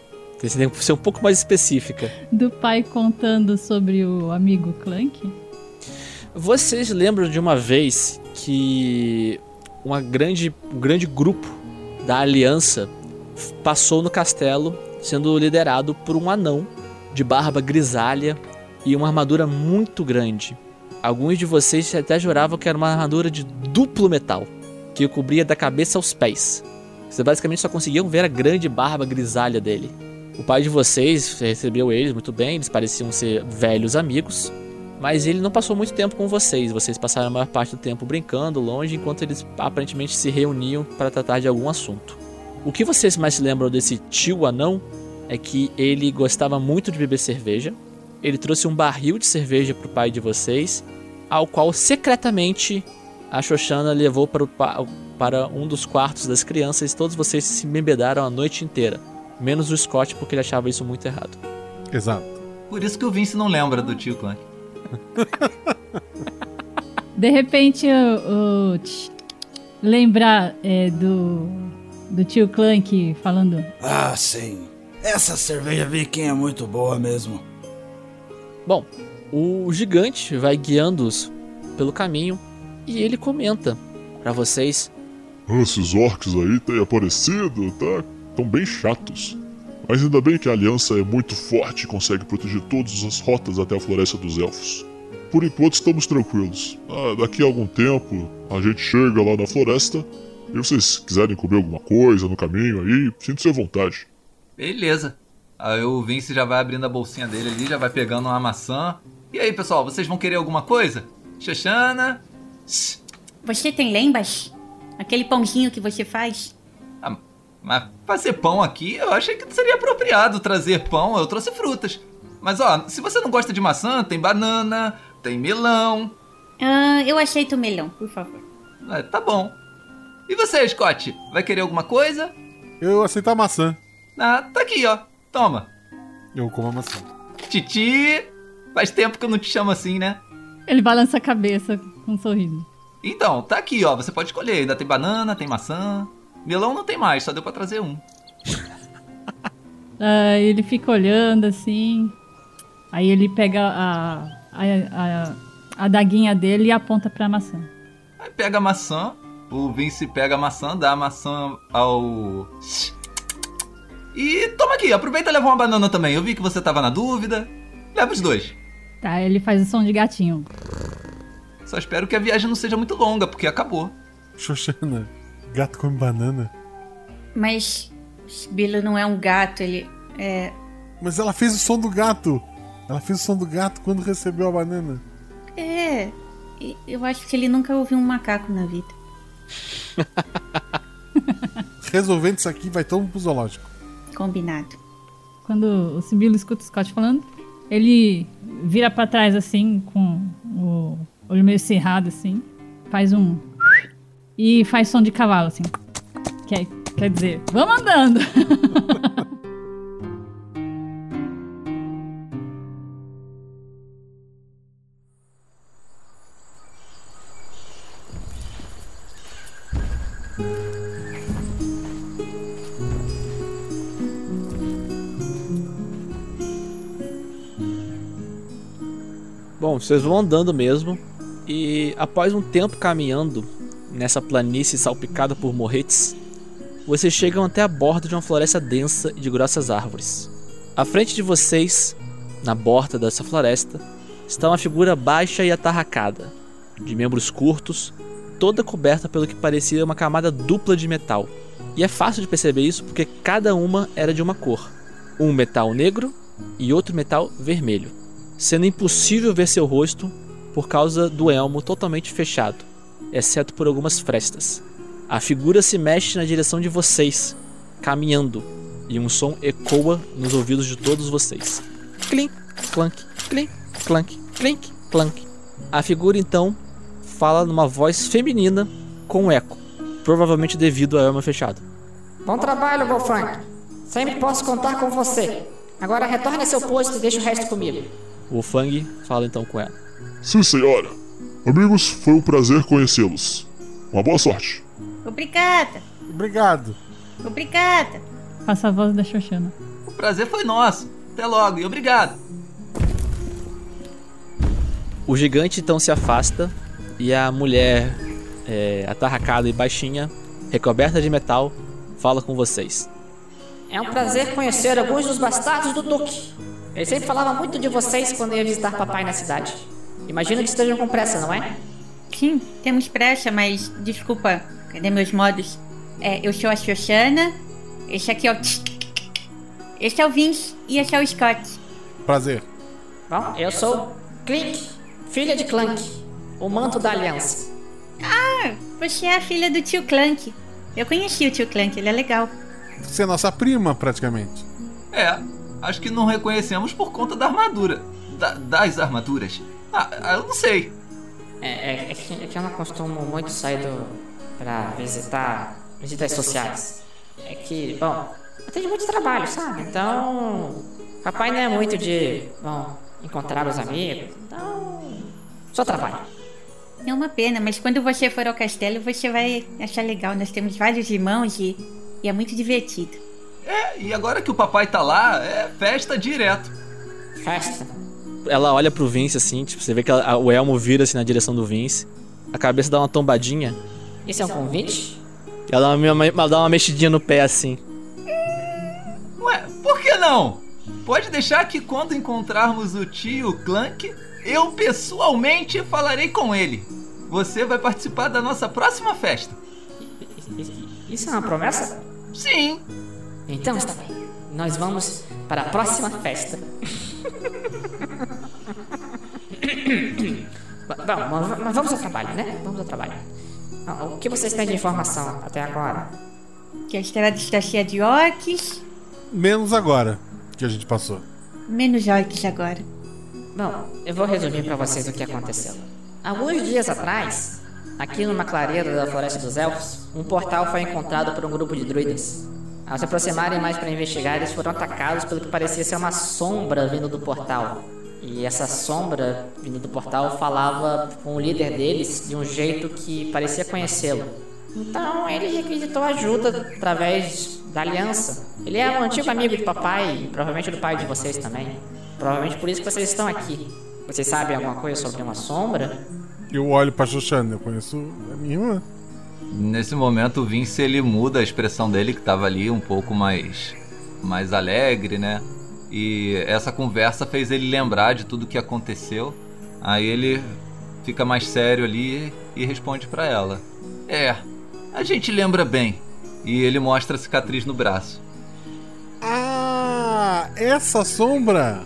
Você tem que ser um pouco mais específica. do pai contando sobre o amigo Clank. Vocês lembram de uma vez que uma grande, um grande grupo da aliança passou no castelo sendo liderado por um anão de barba grisalha e uma armadura muito grande. Alguns de vocês até juravam que era uma armadura de duplo metal, que o cobria da cabeça aos pés. Vocês basicamente só conseguiam ver a grande barba grisalha dele. O pai de vocês recebeu eles muito bem, eles pareciam ser velhos amigos, mas ele não passou muito tempo com vocês. Vocês passaram a maior parte do tempo brincando longe, enquanto eles aparentemente se reuniam para tratar de algum assunto. O que vocês mais lembram desse tio anão é que ele gostava muito de beber cerveja. Ele trouxe um barril de cerveja pro pai de vocês, ao qual secretamente a Xoxana levou para, o, pa- para um dos quartos das crianças e todos vocês se embebedaram a noite inteira. Menos o Scott, porque ele achava isso muito errado. Exato. Por isso que o Vince não lembra do tio Clank. De repente, o, o tch, lembrar é, do, do tio Clank falando. Ah, sim. Essa cerveja viking é muito boa mesmo. Bom, o gigante vai guiando-os pelo caminho e ele comenta para vocês Ah, Esses orcs aí têm aparecido, tá? Tão bem chatos. Mas ainda bem que a aliança é muito forte e consegue proteger todas as rotas até a floresta dos elfos. Por enquanto estamos tranquilos. Ah, daqui a algum tempo a gente chega lá na floresta e vocês quiserem comer alguma coisa no caminho aí, sintam-se à vontade. Beleza. Aí o Vince já vai abrindo a bolsinha dele ali, já vai pegando uma maçã. E aí, pessoal, vocês vão querer alguma coisa? Xoxana? Você tem lembas? Aquele pãozinho que você faz? Ah, mas fazer pão aqui, eu achei que seria apropriado trazer pão. Eu trouxe frutas. Mas ó, se você não gosta de maçã, tem banana, tem melão. Ah, eu aceito o melão, por favor. É, tá bom. E você, Scott? Vai querer alguma coisa? Eu aceito a maçã. Ah, tá aqui, ó. Toma. Eu como a maçã. Titi, faz tempo que eu não te chamo assim, né? Ele balança a cabeça com um sorriso. Então, tá aqui, ó. Você pode escolher. Ainda tem banana, tem maçã. Melão não tem mais, só deu pra trazer um. Ah, ele fica olhando assim. Aí ele pega a, a, a, a daguinha dele e aponta pra maçã. Aí pega a maçã. O Vince pega a maçã, dá a maçã ao. E toma aqui, aproveita e leva uma banana também. Eu vi que você tava na dúvida. Leva os dois. Tá, ele faz o som de gatinho. Só espero que a viagem não seja muito longa, porque acabou. Xoxana, gato come banana. Mas Bilo não é um gato, ele é. Mas ela fez o som do gato. Ela fez o som do gato quando recebeu a banana. É. Eu acho que ele nunca ouviu um macaco na vida. Resolvendo isso aqui, vai todo mundo pro zoológico. Combinado. Quando o Sibilo escuta o Scott falando, ele vira pra trás assim, com o olho meio cerrado assim, faz um. e faz som de cavalo assim. Quer, quer dizer, vamos andando! Bom, vocês vão andando mesmo e após um tempo caminhando nessa planície salpicada por morretes, vocês chegam até a borda de uma floresta densa e de grossas árvores. À frente de vocês, na borda dessa floresta, está uma figura baixa e atarracada, de membros curtos, toda coberta pelo que parecia uma camada dupla de metal. E é fácil de perceber isso porque cada uma era de uma cor: um metal negro e outro metal vermelho sendo impossível ver seu rosto por causa do elmo totalmente fechado, exceto por algumas frestas. A figura se mexe na direção de vocês, caminhando, e um som ecoa nos ouvidos de todos vocês. Clink, clank, clink, clank, clink, clank. A figura então fala numa voz feminina com eco, provavelmente devido ao elmo fechado. Bom trabalho, Wolfgang. Sempre posso contar com você. Agora retorne a seu posto e deixe o resto comigo. O Fang fala então com ela. Sim, senhora. Amigos, foi um prazer conhecê-los. Uma boa sorte. Obrigada. Obrigado. Obrigada. Passa a voz da Xoxana. O prazer foi nosso. Até logo e obrigado. O gigante então se afasta e a mulher é, atarracada e baixinha, recoberta de metal, fala com vocês. É um prazer conhecer alguns dos bastardos do Duque. Ele sempre falava muito de vocês quando ia visitar papai na cidade. Imagino que estejam com pressa, não é? Sim, temos pressa, mas desculpa, cadê meus modos? É, eu sou a Xoxana, esse aqui é o. Esse é o Vince e esse é o Scott. Prazer. Bom, eu sou Clink, filha de Clank, o manto da aliança. Ah, você é a filha do tio Clank. Eu conheci o tio Clank, ele é legal. Você é nossa prima, praticamente. É, acho que não reconhecemos por conta da armadura. Da- das armaduras. Ah, ah, eu não sei. É, é- é que, é que eu não costumo muito sair do, pra visitar visitas sociais. É que, bom, eu tenho muito trabalho, sabe? Então, papai não é muito de, bom, encontrar os amigos. Então, só trabalho. É uma pena, mas quando você for ao castelo, você vai achar legal. Nós temos vários irmãos e, e é muito divertido. É, e agora que o papai tá lá, é festa direto. Festa? Ela olha pro Vince assim, tipo, você vê que ela- a- o elmo vira assim na direção do Vince. A cabeça dá uma tombadinha. Isso é um convite? E ela dá uma, ela dá uma mexidinha no pé assim. Ué, por que não? Pode deixar que quando encontrarmos o tio Clank, eu pessoalmente falarei com ele. Você vai participar da nossa próxima festa. Isso é uma promessa? Sim. Então está bem. Nós vamos para a próxima festa. Bom, mas- vamos ao trabalho, né? Vamos ao trabalho. Ah, O que vocês têm de informação até agora? Que a estrada está cheia de orcs, Menos agora que a gente passou. menos orcs agora. Bom, eu vou resumir para vocês o que aconteceu. Alguns dias atrás, aqui numa clareira da Floresta dos Elfos, um portal foi encontrado por um grupo de druidas. Ao se aproximarem mais para investigar, eles foram atacados pelo que parecia ser uma sombra vindo do portal. E essa sombra vindo do portal falava com o líder deles de um jeito que parecia conhecê-lo. Então ele requisitou ajuda através da aliança. Ele é um antigo amigo de papai e provavelmente do pai de vocês também. Provavelmente por isso que vocês estão aqui. Vocês sabem alguma coisa sobre uma sombra? Eu olho pra Xoxana, eu conheço a minha irmã. Nesse momento, o Vince ele muda a expressão dele, que tava ali um pouco mais, mais alegre, né? E essa conversa fez ele lembrar de tudo que aconteceu. Aí ele fica mais sério ali e responde pra ela: É, a gente lembra bem. E ele mostra a cicatriz no braço. Ah, essa sombra?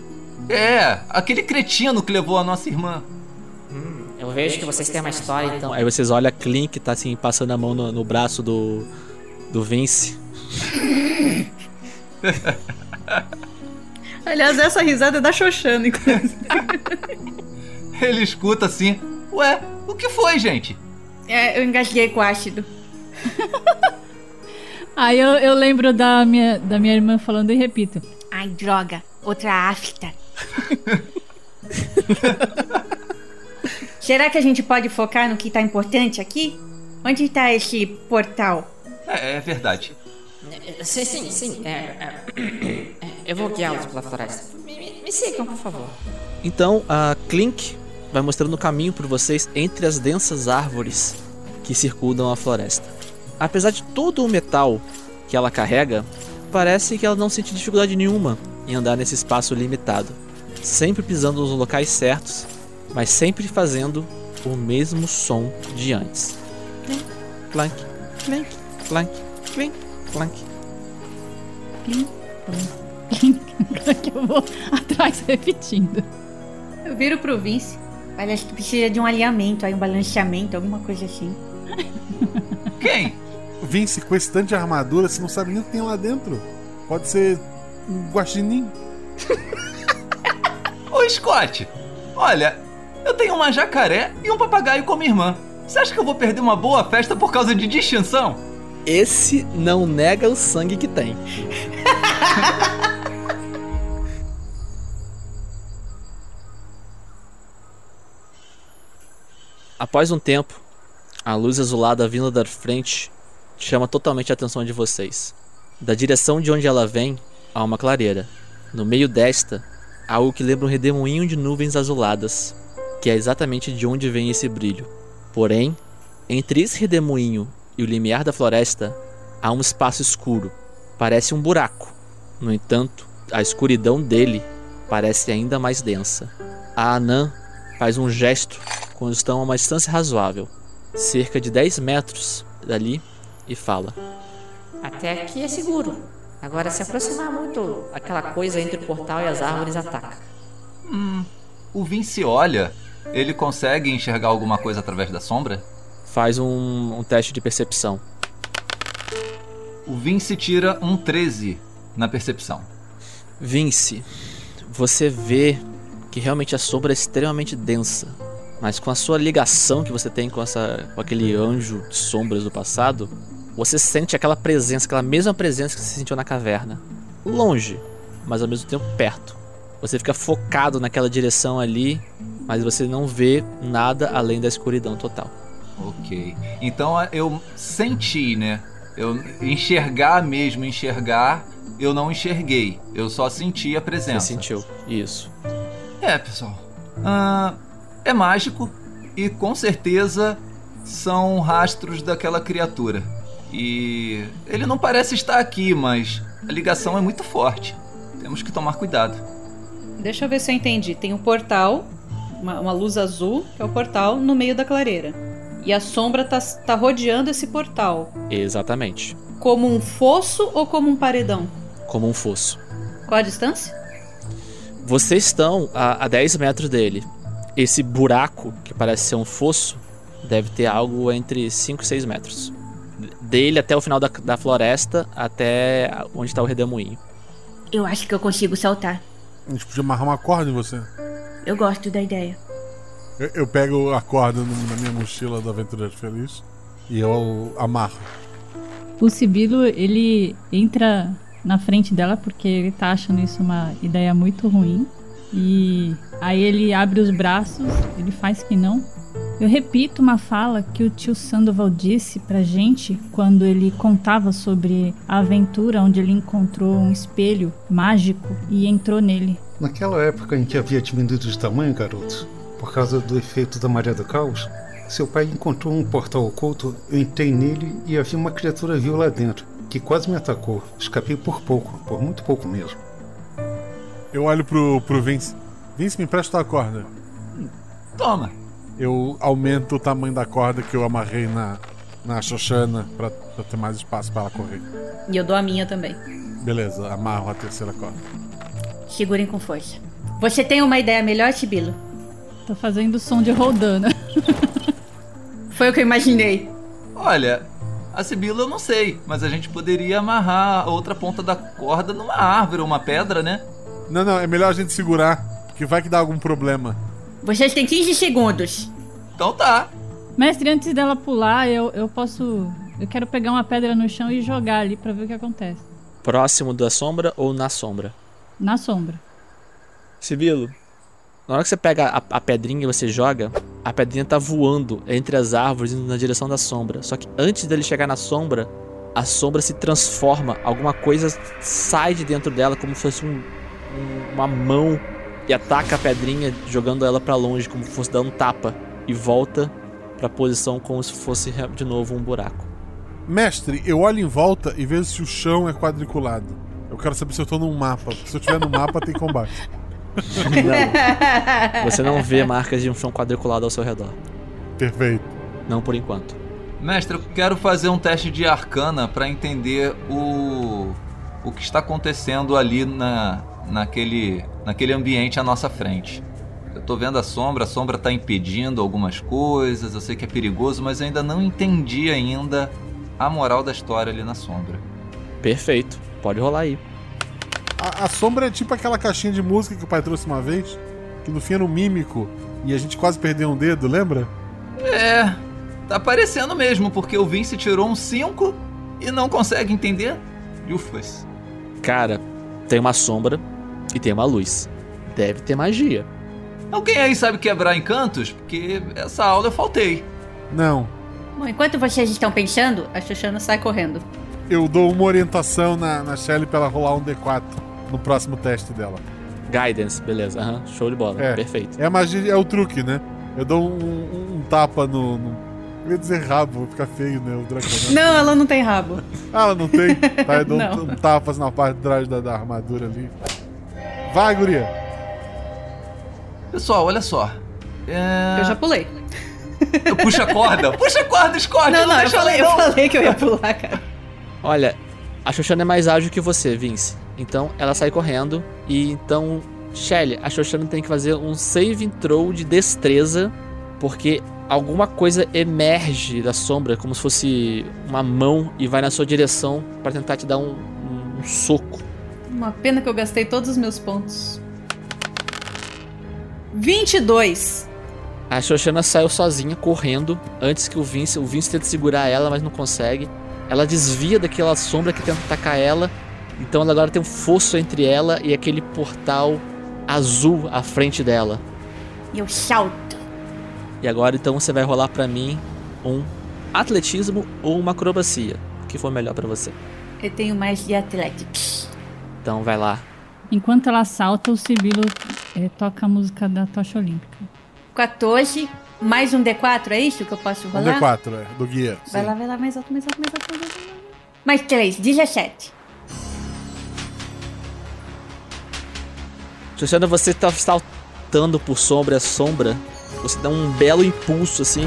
É, aquele cretino que levou a nossa irmã. Eu vejo que vocês têm uma história, então. Aí vocês olham a Clink que tá assim, passando a mão no, no braço do. do Vince. Aliás, essa risada é da Xoxana, inclusive. Ele escuta assim: Ué, o que foi, gente? É, eu engasguei com ácido. Aí eu, eu lembro da minha, da minha irmã falando e repito. Ai, droga. Outra afta. Será que a gente pode focar no que tá importante aqui? Onde tá esse portal? É, é verdade. Sim, sim, sim. É, é, eu vou guiá-los pela floresta. Me, me- me sigam, por favor. Então a Clink vai mostrando o caminho por vocês entre as densas árvores que circundam a floresta. Apesar de todo o metal que ela carrega, parece que ela não sente dificuldade nenhuma em andar nesse espaço limitado, sempre pisando nos locais certos, mas sempre fazendo o mesmo som de antes. Clank, clank, clank, clank, clank. que eu vou atrás repetindo. Eu viro pro Vince. Parece que precisa de um alinhamento, aí um balanceamento, alguma coisa assim. Quem? Vince, com esse tanto de armadura, você não sabe nem o que tem lá dentro. Pode ser um guaxinim. Ô Scott, olha, eu tenho uma jacaré e um papagaio como irmã. Você acha que eu vou perder uma boa festa por causa de distinção? Esse não nega o sangue que tem. Após um tempo, a luz azulada vindo da frente chama totalmente a atenção de vocês. Da direção de onde ela vem, há uma clareira. No meio desta, há algo que lembra um redemoinho de nuvens azuladas, que é exatamente de onde vem esse brilho. Porém, entre esse redemoinho e o limiar da floresta, há um espaço escuro. Parece um buraco. No entanto, a escuridão dele parece ainda mais densa. A Anã faz um gesto quando estão a uma distância razoável, cerca de 10 metros dali, e fala: Até aqui é seguro. Agora, se aproximar muito, aquela coisa entre o portal e as árvores ataca. Hum, o Vince olha. Ele consegue enxergar alguma coisa através da sombra? Faz um, um teste de percepção. O Vince tira um 13 na percepção. Vince, você vê que realmente a sombra é extremamente densa. Mas com a sua ligação que você tem com, essa, com aquele anjo de sombras do passado, você sente aquela presença, aquela mesma presença que você sentiu na caverna. Longe, mas ao mesmo tempo perto. Você fica focado naquela direção ali, mas você não vê nada além da escuridão total. Ok. Então eu senti, né? Eu enxergar mesmo, enxergar, eu não enxerguei. Eu só senti a presença. Você sentiu, isso. É, pessoal. Ah, é mágico e com certeza são rastros daquela criatura. E ele não parece estar aqui, mas a ligação é muito forte. Temos que tomar cuidado. Deixa eu ver se eu entendi. Tem um portal, uma, uma luz azul, que é o portal, no meio da clareira. E a sombra tá, tá rodeando esse portal. Exatamente. Como um fosso ou como um paredão? Como um fosso. Qual a distância? Vocês estão a, a 10 metros dele. Esse buraco, que parece ser um fosso, deve ter algo entre 5 e 6 metros. Dele até o final da, da floresta, até onde está o redemoinho. Eu acho que eu consigo saltar. A gente podia amarrar uma corda em você. Eu gosto da ideia. Eu, eu pego a corda na minha mochila do Aventureiro Feliz e eu amarro. O Sibilo, ele entra na frente dela porque ele tá achando isso uma ideia muito ruim. E aí ele abre os braços, ele faz que não. Eu repito uma fala que o tio Sandoval disse pra gente quando ele contava sobre a aventura onde ele encontrou um espelho mágico e entrou nele. Naquela época em que havia diminuído de tamanho, garoto, por causa do efeito da maré do caos, seu pai encontrou um portal oculto, eu entrei nele e havia uma criatura vil lá dentro, que quase me atacou. Escapei por pouco, por muito pouco mesmo. Eu olho pro, pro Vince. Vince, me empresta a corda. Toma. Eu aumento o tamanho da corda que eu amarrei na, na Xoxana pra, pra ter mais espaço pra ela correr. E eu dou a minha também. Beleza, amarro a terceira corda. Segurem com força. Você tem uma ideia melhor, Sibilo? Tô fazendo som de roldana. Foi o que eu imaginei. Olha, a Sibila eu não sei, mas a gente poderia amarrar a outra ponta da corda numa árvore ou uma pedra, né? Não, não, é melhor a gente segurar, que vai que dá algum problema. Vocês têm 15 segundos. Então tá. Mestre, antes dela pular, eu, eu posso. Eu quero pegar uma pedra no chão e jogar ali pra ver o que acontece. Próximo da sombra ou na sombra? Na sombra. Sibilo, na hora que você pega a, a pedrinha e você joga, a pedrinha tá voando entre as árvores indo na direção da sombra. Só que antes dele chegar na sombra, a sombra se transforma, alguma coisa sai de dentro dela como se fosse um- um- uma mão e ataca a pedrinha, jogando ela pra longe, como se fosse dar um tapa, e volta pra posição como se fosse de novo um buraco. Mestre, eu olho em volta e vejo se o chão é quadriculado. Eu quero saber se eu tô num mapa, porque se eu tiver no mapa tem combate. Não. Você não vê marcas de um chão quadriculado ao seu redor. Perfeito. Não por enquanto. Mestre, eu quero fazer um teste de arcana pra entender o o que está acontecendo ali na naquele naquele ambiente à nossa frente. Eu tô vendo a sombra, a sombra tá impedindo algumas coisas, eu sei que é perigoso, mas eu ainda não entendi ainda a moral da história ali na sombra. Perfeito. Pode rolar aí. A, a sombra é tipo aquela caixinha de música que o pai trouxe uma vez, que no fim era um mímico e a gente quase perdeu um dedo, lembra? É, tá parecendo mesmo, porque o Vince tirou um 5 e não consegue entender. Ufas. Cara, tem uma sombra e tem uma luz. Deve ter magia. Alguém aí sabe quebrar encantos? Porque essa aula eu faltei. Não. Bom, enquanto vocês estão pensando, A Xuxana sai correndo. Eu dou uma orientação na, na Shelly pra ela rolar um D4 no próximo teste dela. Guidance, beleza. aham, Show de bola. É. Perfeito. É a magia, é o truque, né? Eu dou um, um- um tapa no, no. Eu ia dizer rabo, fica feio, né? O dragão. Não, ela não tem rabo. Ah, ela não tem? Tá, eu dou Não. um, um tapa na parte de trás da, da armadura ali. Vai, guria! Pessoal, olha só. É... Eu já pulei. Puxa a corda! Puxa a corda, Scott! Não, não, eu deixa ela falei, eu não. falei que eu ia pular, cara. Olha, a Xoxana é mais ágil que você, Vince. Então ela sai correndo. E então, Shelly, a Xoxana tem que fazer um save throw de destreza. Porque alguma coisa emerge da sombra, como se fosse uma mão, e vai na sua direção para tentar te dar um, um, um soco. Uma pena que eu gastei todos os meus pontos. 22. A Xoxana saiu sozinha, correndo, antes que o Vince. O Vince tenta segurar ela, mas não consegue. Ela desvia daquela sombra que tenta atacar ela. Então ela agora tem um fosso entre ela e aquele portal azul à frente dela. E eu salto. E agora então você vai rolar pra mim um atletismo ou uma acrobacia. O que for melhor pra você. Eu tenho mais de Athletics. Então vai lá. Enquanto ela salta, o Sibilo eh, toca a música da tocha olímpica. 14, mais um D4, é isso que eu posso Um rolar? D4, é, do guia. Vai sim. lá, vai lá, mais alto, mais alto, mais alto, mais alto. mais alto. Mais 3, 17. Xuxana, você tá saltando por sombra a sombra. Você dá um belo impulso assim.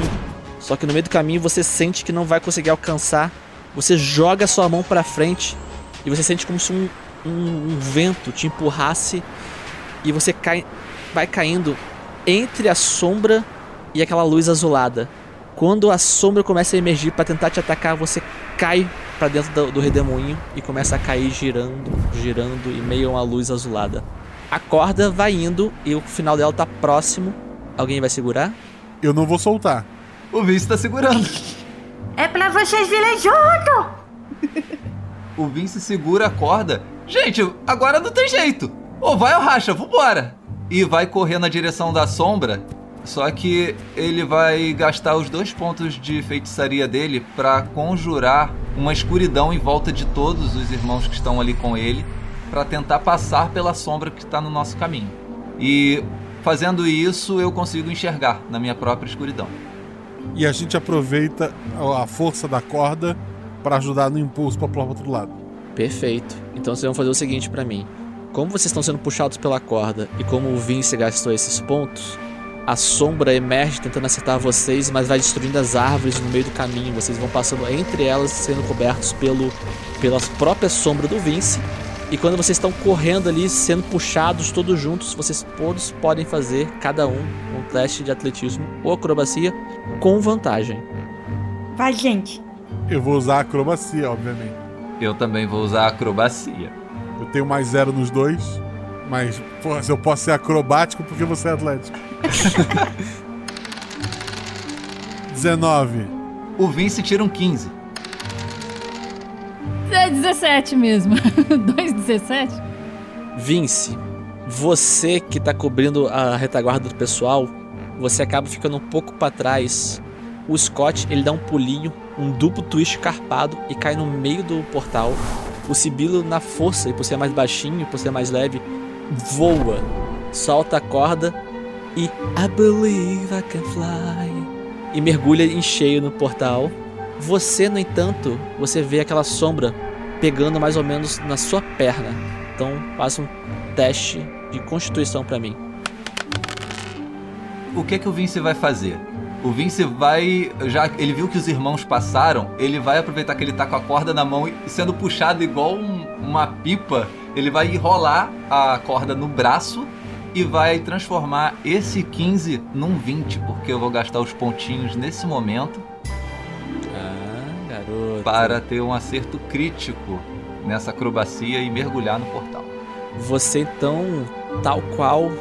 Só que no meio do caminho você sente que não vai conseguir alcançar. Você joga a sua mão pra frente e você sente como se um, um- um vento te empurrasse e você cai, vai caindo entre a sombra e aquela luz azulada. Quando a sombra começa a emergir pra tentar te atacar, você cai pra dentro do, do redemoinho e começa a cair girando, girando em meio a uma luz azulada. A corda vai indo e o final dela tá próximo. Alguém vai segurar? Eu não vou soltar. O Vince tá segurando. É pra vocês virem junto! O Vince segura a corda. Gente, agora não tem jeito. Ou vai ou racha, vambora. E vai correr na direção da sombra. Só que ele vai gastar os dois pontos de feitiçaria dele pra conjurar uma escuridão em volta de todos os irmãos que estão ali com ele, pra tentar passar pela sombra que tá no nosso caminho. E fazendo isso, eu consigo enxergar na minha própria escuridão. E a gente aproveita a força da corda pra ajudar no impulso pra pular pro outro lado. Perfeito. Então vocês vão fazer o seguinte pra mim. Como vocês estão sendo puxados pela corda e como o Vince gastou esses pontos, a sombra emerge tentando acertar vocês, mas vai destruindo as árvores no meio do caminho. Vocês vão passando entre elas, sendo cobertos pelo, pelas próprias sombras do Vince. E quando vocês estão correndo ali, sendo puxados todos juntos, vocês todos podem fazer, cada um, um teste de atletismo ou acrobacia com vantagem. Vai, gente. Eu vou usar a acrobacia, obviamente. Eu também vou usar acrobacia. Eu tenho mais zero nos dois. Mas, porra, se eu posso ser acrobático, por que você é atlético? 19. O Vince tira um 15. É 17 mesmo. 2,17? Vince, você que tá cobrindo a retaguarda do pessoal, você acaba ficando um pouco pra trás. O Scott, ele dá um pulinho, um duplo twist carpado e cai no meio do portal. O Sibilo, na força, e por ser mais baixinho, por ser mais leve, voa, solta a corda e I believe I can fly e mergulha em cheio no portal. Você, no entanto, você vê aquela sombra pegando mais ou menos na sua perna. Então, faça um teste de constituição pra mim. O que que o Vince vai fazer? O Vince vai, já ele viu que os irmãos passaram, ele vai aproveitar que ele tá com a corda na mão e sendo puxado igual um- uma pipa, ele vai enrolar a corda no braço e vai transformar esse 15 num 20, porque eu vou gastar os pontinhos nesse momento Ah, garoto. para ter um acerto crítico nessa acrobacia e mergulhar no portal. Você então, tal qual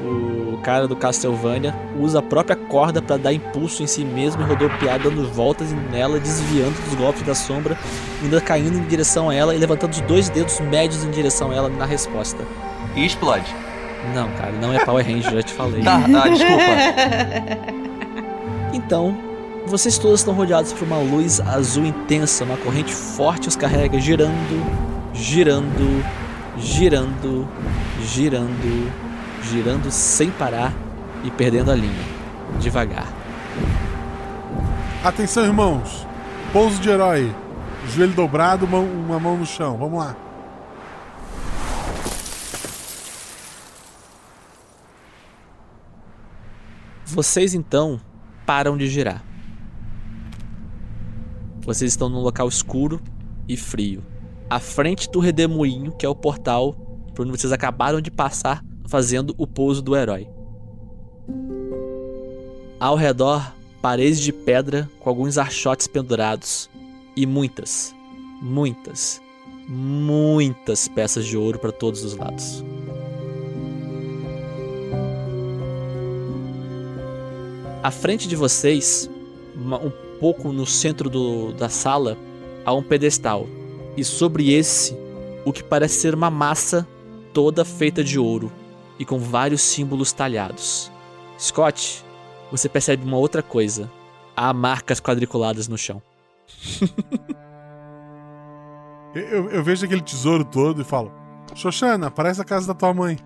o cara do Castlevania, usa a própria corda pra dar impulso em si mesmo e rodopiar, dando voltas nela, desviando dos golpes da sombra, ainda caindo em direção a ela e levantando os dois dedos médios em direção a ela na resposta. E explode. Não, cara, não é Power Ranger, já te falei. Tá, ah, desculpa. Então, vocês todos estão rodeados por uma luz azul intensa, uma corrente forte os carrega, girando, girando, girando, girando, girando sem parar e perdendo a linha, devagar. Atenção, irmãos. Pouso de herói. Joelho dobrado, mão- uma mão no chão. Vamos lá. Vocês então param de girar. Vocês estão num local escuro e frio. À frente do redemoinho, que é o portal por onde vocês acabaram de passar fazendo o pouso do herói. Ao redor paredes de pedra com alguns archotes pendurados e muitas, muitas, muitas peças de ouro para todos os lados. À frente de vocês, um pouco no centro do- da sala, há um pedestal. E sobre esse, o que parece ser uma massa toda feita de ouro e com vários símbolos talhados. Scott, você percebe uma outra coisa. Há marcas quadriculadas no chão. Eu, eu- vejo aquele tesouro todo e falo: Xoxana, parece a casa da tua mãe.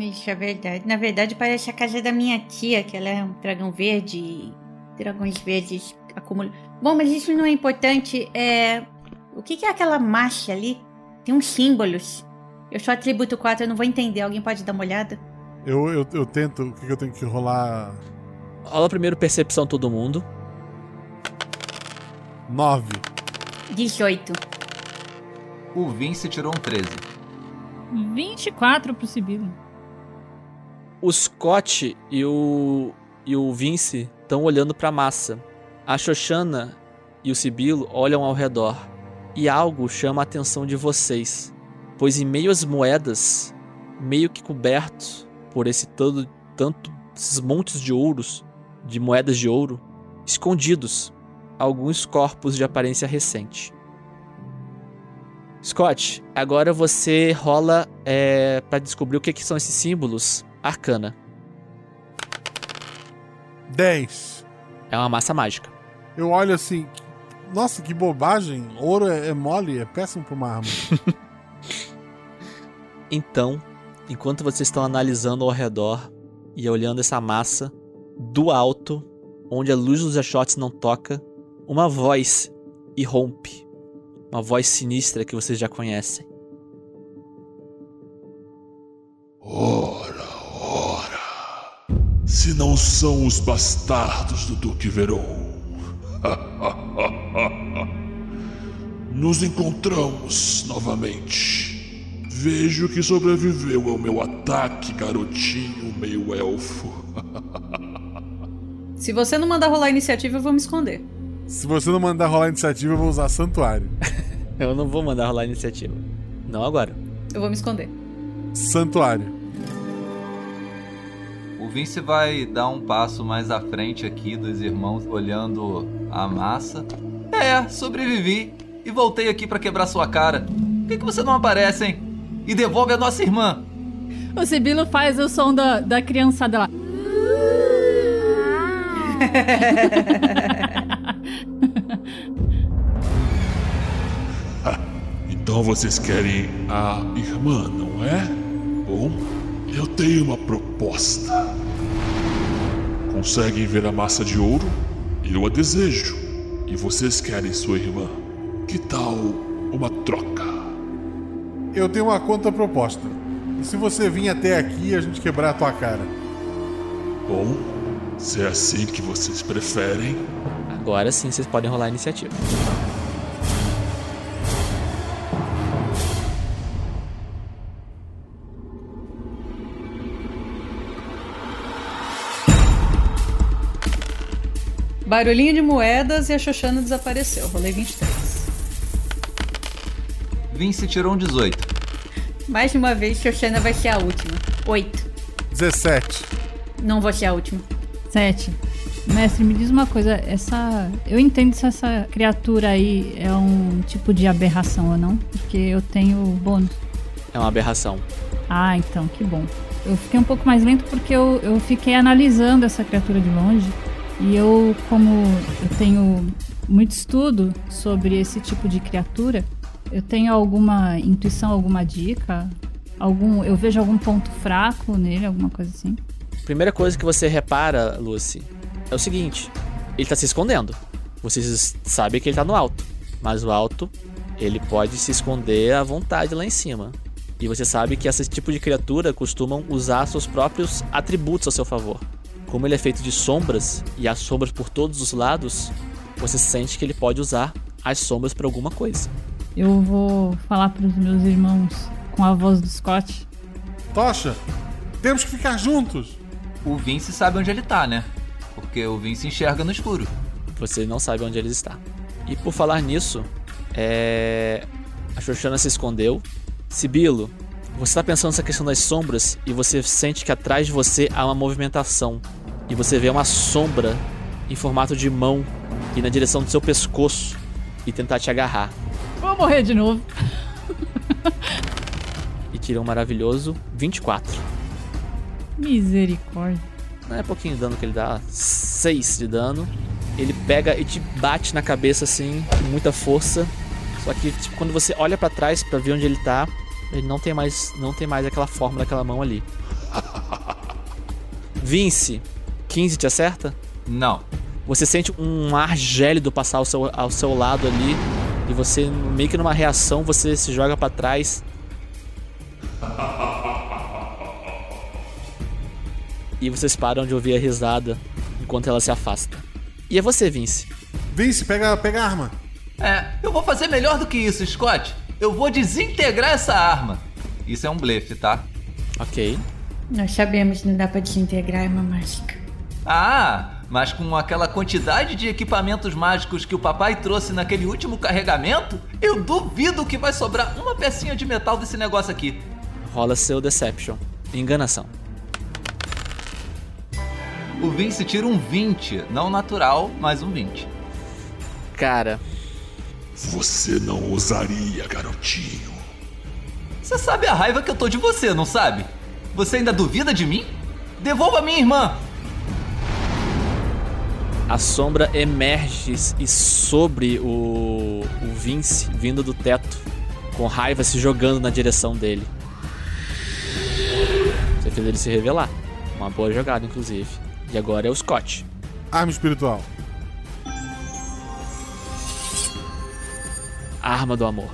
Isso é verdade. Na verdade, parece a casa da minha tia, que ela é um dragão verde e dragões verdes acumulam. Bom, mas isso não é importante. É. O que que é aquela marcha ali? Tem uns símbolos. Eu sou atributo 4, eu não vou entender. Alguém pode dar uma olhada? Eu, eu, eu tento, o que, que eu tenho que rolar? Rola primeiro percepção todo mundo. 9. 18. O Vince tirou um 13. 24 pro Sibilo. O Scott e o, e o Vince estão olhando para a massa. A Xoxana e o Sibilo olham ao redor. E algo chama a atenção de vocês. Pois em meio às moedas, meio que cobertos por esse todo, tanto esses montes de ouros, de moedas de ouro, escondidos, alguns corpos de aparência recente. Scott, agora você rola é, para descobrir o que, que são esses símbolos. Arcana. 10. É uma massa mágica. Eu olho assim. Nossa, que bobagem. Ouro é, é mole, é péssimo pra uma arma. Então, enquanto vocês estão analisando ao redor e olhando essa massa, do alto, onde a luz dos achotes não toca, uma voz irrompe. Uma voz sinistra que vocês já conhecem. Ora, ora. Se não são os bastardos do Duque Veron. Nos encontramos novamente. Vejo que sobreviveu ao meu ataque, garotinho meio elfo. Se você não mandar rolar a iniciativa, eu vou me esconder. Se você não mandar rolar iniciativa, eu vou usar santuário. Eu não vou mandar rolar a iniciativa. Não agora. Eu vou me esconder. Santuário. O Vince vai dar um passo mais à frente aqui dos irmãos, olhando a massa. É, sobrevivi e voltei aqui pra quebrar sua cara. Por que, que você não aparece, hein? E devolve a nossa irmã. O Sibilo faz o som da, da criançada lá. Então vocês querem a irmã, não é? Bom, eu tenho uma proposta. Conseguem ver a massa de ouro? Eu a desejo. E vocês querem sua irmã. Que tal uma troca? Eu tenho uma contraproposta. E se você vir até aqui, a gente quebrar a tua cara? Bom, se é assim que vocês preferem. Agora sim vocês podem rolar a iniciativa. Barulhinho de moedas e a Xoxana desapareceu. Rolei 23. Vince tirou um 18. Mais uma vez, Xoxana vai ser a última. 8. 17. Não vou ser a última. 7. Mestre, me diz uma coisa, essa. Eu entendo se essa criatura aí é um tipo de aberração ou não, porque eu tenho bônus. É uma aberração. Ah, então, que bom. Eu fiquei um pouco mais lento porque eu, eu fiquei analisando essa criatura de longe. E eu, como eu tenho muito estudo sobre esse tipo de criatura, eu tenho alguma intuição, alguma dica? Algum, eu vejo algum ponto fraco nele, alguma coisa assim? Primeira coisa que você repara, Lucy, é o seguinte: ele tá se escondendo. Vocês sabem que ele tá no alto, mas o alto ele pode se esconder à vontade lá em cima. E você sabe que esse tipo de criatura costumam usar seus próprios atributos a seu favor. Como ele é feito de sombras e há sombras por todos os lados, você sente que ele pode usar as sombras para alguma coisa. Eu vou falar para os meus irmãos com a voz do Scott. Tocha, temos que ficar juntos. O Vince sabe onde ele tá, né? porque o Vince enxerga no escuro. Você não sabe onde ele está. E por falar nisso, é... a Xoxana se escondeu. Sibilo, você está pensando nessa questão das sombras e você sente que atrás de você há uma movimentação. E você vê uma sombra em formato de mão ir na direção do seu pescoço e tentar te agarrar. Vou morrer de novo. E tira um maravilhoso 24. Misericórdia. Não é pouquinho de dano que ele dá, 6 de dano. Ele pega e te bate na cabeça assim, com muita força. Só que tipo, quando você olha pra trás pra ver onde ele tá, ele não tem mais, não tem mais aquela forma daquela mão ali. Vince, 15 te acerta? Não. Você sente um ar gélido passar ao seu, ao seu lado ali e você meio que numa reação você se joga pra trás. E vocês param de ouvir a risada enquanto ela se afasta. E é você, Vince. Vince, pega, pega a arma. É, eu vou fazer melhor do que isso, Scott. Eu vou desintegrar essa arma. Isso é um blefe, tá? Ok. Nós sabemos que não dá pra desintegrar arma mágica. Ah, mas com aquela quantidade de equipamentos mágicos que o papai trouxe naquele último carregamento, eu duvido que vai sobrar uma pecinha de metal desse negócio aqui. Rola seu Deception. Enganação. O Vince tira um 20, não natural, mas um 20. Cara, Você não ousaria, garotinho. Você sabe a raiva que eu tô de você, não sabe? Você ainda duvida de mim? Devolva minha irmã! A sombra emerge e sobre o, o Vince vindo do teto, com raiva se jogando na direção dele. Você fez ele se revelar. Uma boa jogada, inclusive. E agora é o Scott. Arma espiritual. Arma do amor.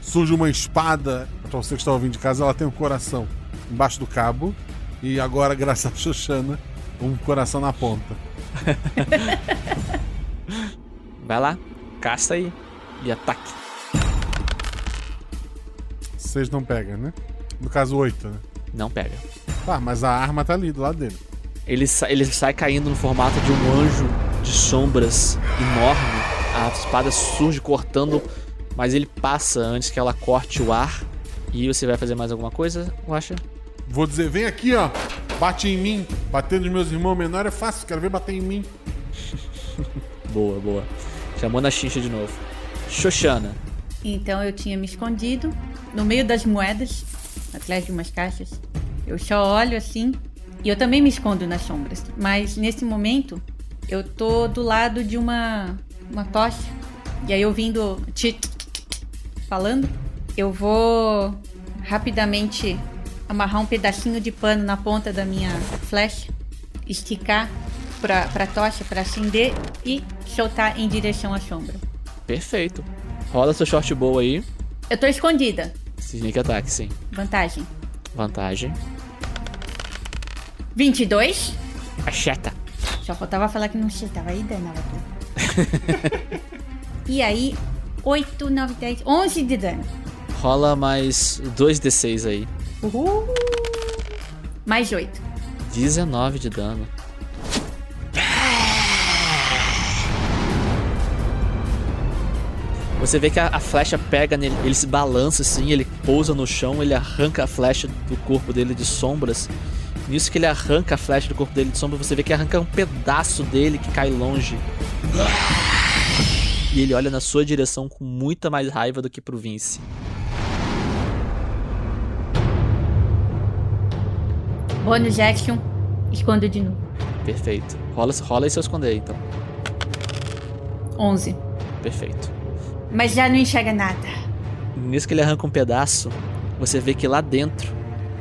Surge uma espada. Pra você que está ouvindo de casa, ela tem um coração embaixo do cabo. E agora, graças a Xoxana, um coração na ponta. Vai lá, casta aí e ataque. Vocês não pegam, né? No caso, oito, né? Não pega. Ah, mas a arma tá ali do lado dele. Ele, sa- ele sai caindo no formato de um anjo de sombras enorme. A espada surge cortando, mas ele passa antes que ela corte o ar. E você vai fazer mais alguma coisa, Rocha? Vou dizer, vem aqui, ó. Bate em mim. Bater nos meus irmãos menores é fácil, quero ver bater em mim. Boa, boa. Chamou na chincha de novo. Xoxana. Então eu tinha me escondido no meio das moedas, atrás de umas caixas. Eu só olho assim e eu também me escondo nas sombras. Mas nesse momento eu tô do lado de uma uma tocha. E aí ouvindo falando, eu vou rapidamente amarrar um pedacinho de pano na ponta da minha flecha, esticar pra, pra tocha para acender e soltar em direção à sombra. Perfeito. Rola seu short bow aí. Eu tô escondida. Sneak ataque, sim. Vantagem. Vantagem. 22. Acheta. Só faltava falar que não chutava aí, danava tudo. e aí, 8, 9, 10, 11 de dano. Rola mais 2d6 aí. Uhul. Mais 8. 19 de dano. Você vê que a, a flecha pega nele, ele se balança assim, ele pousa no chão, ele arranca a flecha do corpo dele de sombras. Nisso que ele arranca a flecha do corpo dele de sombra, você vê que arranca um pedaço dele que cai longe. E ele olha na sua direção com muita mais raiva do que pro Vince. Bônus action. Escondo de novo. Perfeito. Rola, rola e seu esconder então. 11. Perfeito. Mas já não enxerga nada. Nisso que ele arranca um pedaço, você vê que lá dentro,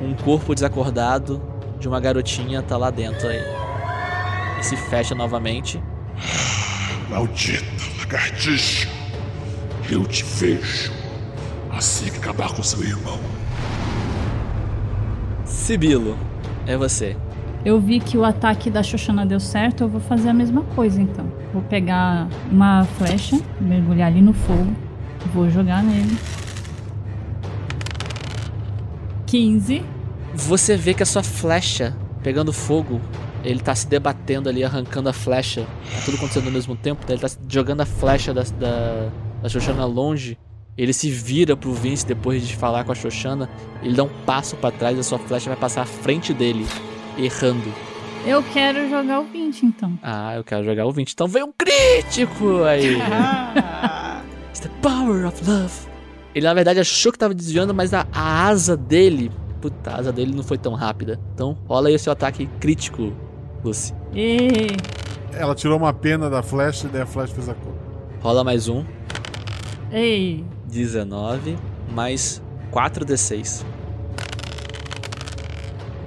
um corpo desacordado de uma garotinha tá lá dentro aí. E se fecha novamente. Maldita lagartixa. Eu te vejo. Assim que acabar com seu irmão. Sibilo, é você. Eu vi que o ataque da Xoxana deu certo, eu vou fazer a mesma coisa então. Vou pegar uma flecha, mergulhar ali no fogo, vou jogar nele. 15. Você vê que a sua flecha pegando fogo, ele tá se debatendo ali, arrancando a flecha. Tá tudo acontecendo ao mesmo tempo. Ele tá jogando a flecha da, da, da Xoxana longe. Ele se vira pro Vince depois de falar com a Xoxana. Ele dá um passo para trás e a sua flecha vai passar à frente dele, errando. Eu quero jogar o 20, então. Ah, eu quero jogar o 20. Então vem um crítico aí. It's the power of love. Ele na verdade achou que tava desviando, mas a, a asa dele. Puta, a asa dele não foi tão rápida. Então rola aí o seu ataque crítico, Lucy. E... Ela tirou uma pena da flecha e daí a flecha fez a cor. Rola mais um. Ei. 19 mais 4d6.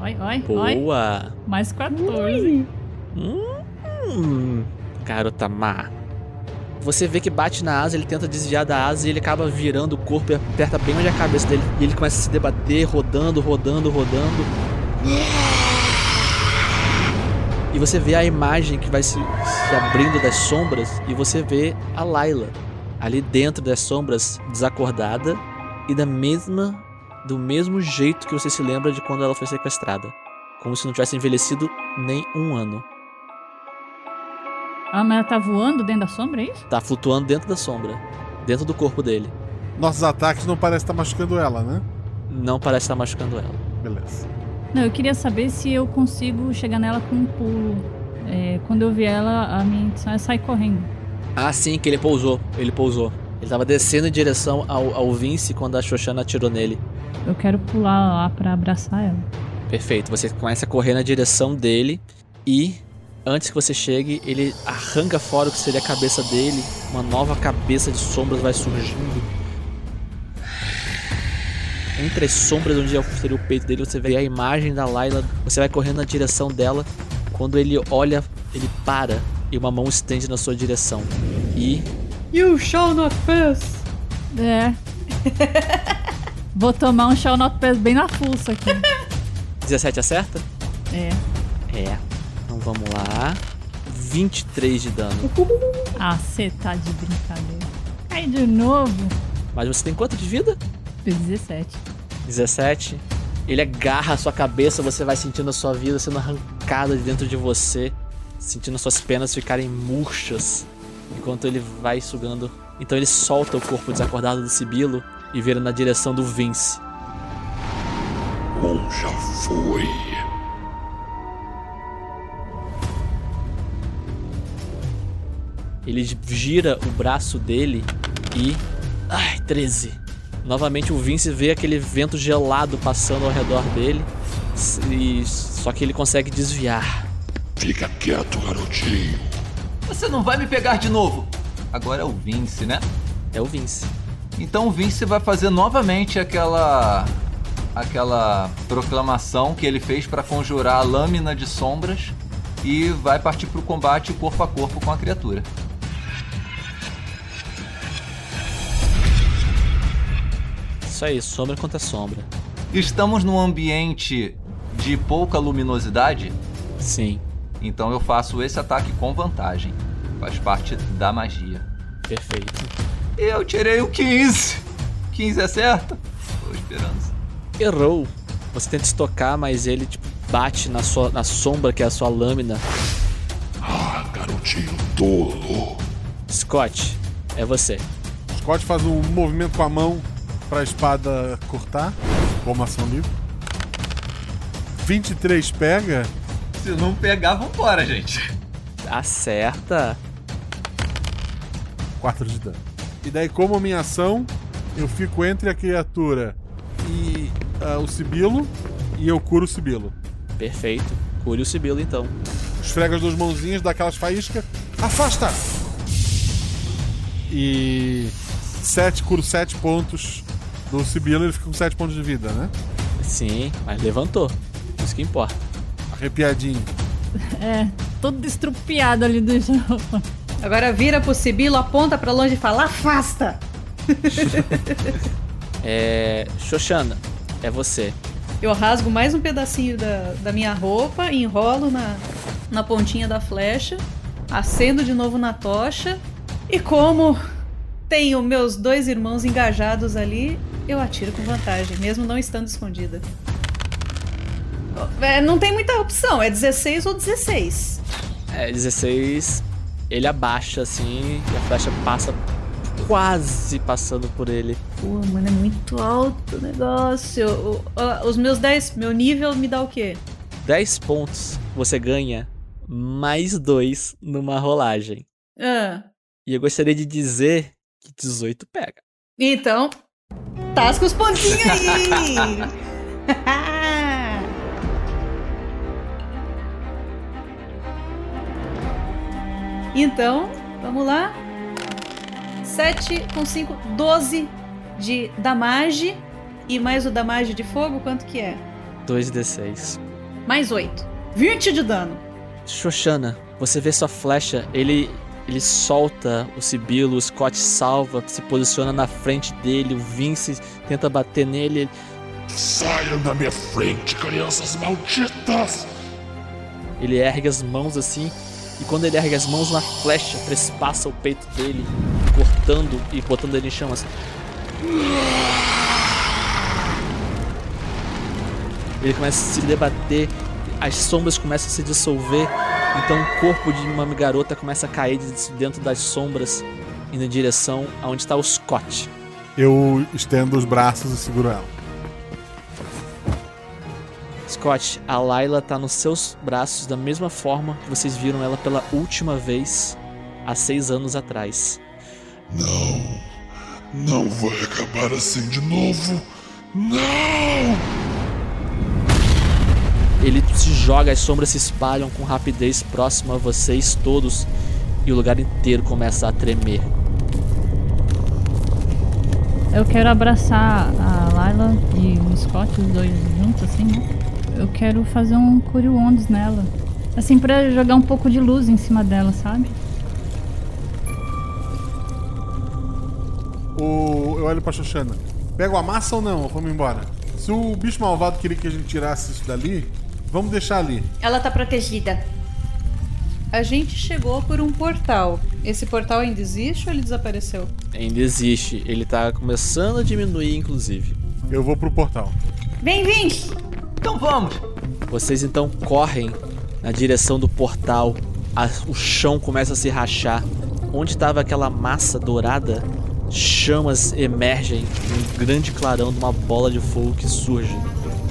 Oi, oi, oi. Boa! Mais 14. Hum, garota má. Você vê que bate na asa, ele tenta desviar da asa e ele acaba virando o corpo e aperta bem onde é a cabeça dele. E ele começa a se debater, rodando, rodando, rodando. E você vê a imagem que vai se, se abrindo das sombras e você vê a Layla ali dentro das sombras, desacordada e da mesma do mesmo jeito que você se lembra de quando ela foi sequestrada, como se não tivesse envelhecido nem um ano. Ah, mas ela tá voando dentro da sombra, é isso? Tá flutuando dentro da sombra, dentro do corpo dele. Nossos ataques não parecem estar machucando ela, né? Não parece estar machucando ela. Beleza. Não, eu queria saber se eu consigo chegar nela com um pulo. É, quando eu vi ela, a minha intenção é sair correndo. Ah, sim, que ele pousou. Ele pousou. Ele tava descendo em direção ao, ao Vince quando a Xoxana atirou nele. Eu quero pular lá pra abraçar ela. Perfeito. Você começa a correr na direção dele e antes que você chegue, ele arranca fora o que seria a cabeça dele. Uma nova cabeça de sombras vai surgindo. Entre as sombras onde seria o peito dele, você vê a imagem da Layla. Você vai correndo na direção dela. Quando ele olha, ele para e uma mão estende na sua direção. E. You shall not pass! É. Vou tomar um shall not pass bem na fuça aqui. 17 acerta? É. É. Então vamos lá. 23 de dano. Ah, você tá de brincadeira. Cai de novo. Mas você tem quanto de vida? 17. 17. Ele agarra a sua cabeça, você vai sentindo a sua vida sendo arrancada de dentro de você, sentindo suas penas ficarem murchas enquanto ele vai sugando. Então ele solta o corpo desacordado do Sibilo e vira na direção do Vince. Bom, já foi. Ele gira o braço dele e. Ai, 13. Novamente o Vince vê aquele vento gelado passando ao redor dele. E... Só que ele consegue desviar. Fica quieto, garotinho. Você não vai me pegar de novo. Agora é o Vince, né? É o Vince. Então o Vince vai fazer novamente aquela aquela proclamação que ele fez para conjurar a lâmina de sombras e vai partir para o combate corpo a corpo com a criatura. Isso aí, sombra contra sombra. Estamos num ambiente de pouca luminosidade? Sim. Então eu faço esse ataque com vantagem. Faz parte da magia. Perfeito. Eu tirei o 15. 15 é certo? Tô esperando. Errou. Você tenta estocar, mas ele tipo, bate na, sua, na sombra que é a sua lâmina. Ah, garotinho tolo. Scott, é você. Scott faz um movimento com a mão pra espada cortar, como ação livre. 23 pega. Se não pegar, vambora, gente. Acerta. 4 de dano. E daí, como minha ação, eu fico entre a criatura e ah, o Sibilo e eu curo o Sibilo. Perfeito. Cure o Sibilo então. Esfrega as duas mãozinhas, dá aquelas faíscas. Afasta! E. 7, curo 7 pontos do Sibilo, ele fica com 7 pontos de vida, né? Sim, mas levantou. Isso que importa. Arrepiadinho. É, todo estrupiado ali do jogo. Agora vira pro Sibilo, aponta pra longe e fala: afasta! É. Xoxana, é você. Eu rasgo mais um pedacinho da, da minha roupa, enrolo na, na pontinha da flecha, acendo de novo na tocha e como tenho meus dois irmãos engajados ali, eu atiro com vantagem, mesmo não estando escondida. É, não tem muita opção, é 16 ou 16. É, 16. Ele abaixa assim e a flecha passa quase passando por ele. Pô, mano, é muito alto o negócio. O- os meus 10, meu nível me dá o quê? 10 pontos você ganha mais 2 numa rolagem. Ah, E eu gostaria de dizer que 18 pega. então, tasca os pontinhos aí! então, vamos lá. 7 com 5, 12 de damage. E mais o damage de fogo, quanto que é? 2d6. Mais 8. 20 de dano. Xoxana, você vê sua flecha, ele ele solta o Sibilo, o Scott salva, se posiciona na frente dele, o Vince tenta bater nele. ele- Saiam da minha frente, crianças malditas! Ele ergue as mãos assim, e quando ele ergue as mãos, uma flecha trespassa o peito dele, cortando e botando ele em chamas. Ele começa a se debater, as sombras começam a se dissolver, então o corpo de uma garota começa a cair de dentro das sombras, indo em direção aonde está o Scott. Eu estendo os braços e seguro ela. Scott, a Layla tá nos seus braços da mesma forma que vocês viram ela pela última vez há seis anos atrás. Não, não vai acabar assim de novo. Não! Ele se joga, as sombras se espalham com rapidez próximo a vocês todos e o lugar inteiro começa a tremer. Eu quero abraçar a Layla e o Scott, os dois juntos, assim, né? Eu quero fazer um Cure Wonders nela. Assim, pra jogar um pouco de luz em cima dela, sabe? O... Eu olho pra Xoxana. Pego a massa ou não? Vamos embora? Se o bicho malvado queria que a gente tirasse isso dali, vamos deixar ali. Ela tá protegida. A gente chegou por um portal. Esse portal ainda existe ou ele desapareceu? Ainda existe, ele tá começando a diminuir, inclusive. Eu vou pro portal. Vem, Vince! Então vamos! Vocês então correm na direção do portal, a- o chão começa a se rachar. Onde estava aquela massa dourada, chamas emergem, um grande clarão de uma bola de fogo que surge.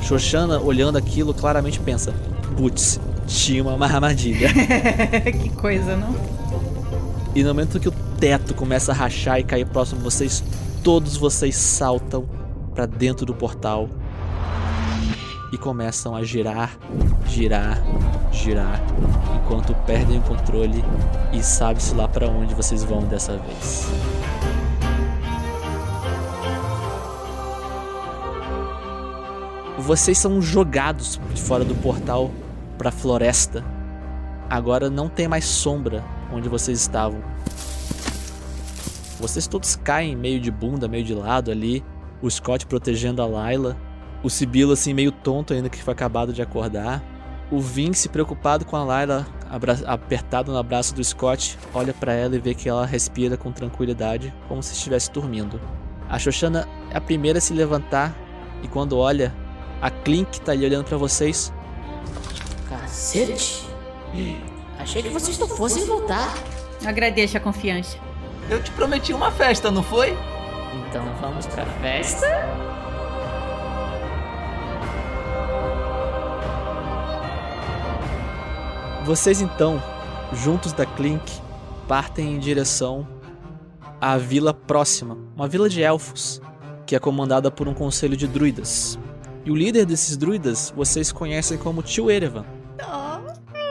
Xoxana, olhando aquilo, claramente pensa: putz, tinha uma armadilha. que coisa, não? E no momento que o teto começa a rachar e cair próximo de vocês, todos vocês saltam para dentro do portal e começam a girar, girar, girar, enquanto perdem o controle e sabe-se lá para onde vocês vão dessa vez. Vocês são jogados de fora do portal para a floresta. Agora não tem mais sombra onde vocês estavam. Vocês todos caem meio de bunda, meio de lado ali. O Scott protegendo a Layla. O Sibilo assim meio tonto ainda que foi acabado de acordar. O Vince preocupado com a Layla apertado no abraço do Scott, olha pra ela e vê que ela respira com tranquilidade, como se estivesse dormindo. A Xoxana é a primeira a se levantar e quando olha, a Clink tá ali olhando pra vocês. Cacete! Achei que vocês não fossem voltar. Agradeço a confiança. Eu te prometi uma festa, não foi? Então vamos pra festa? Vocês então, juntos da Clink, partem em direção à vila próxima, uma vila de elfos, que é comandada por um conselho de druidas. E o líder desses druidas vocês conhecem como Tio Erevan.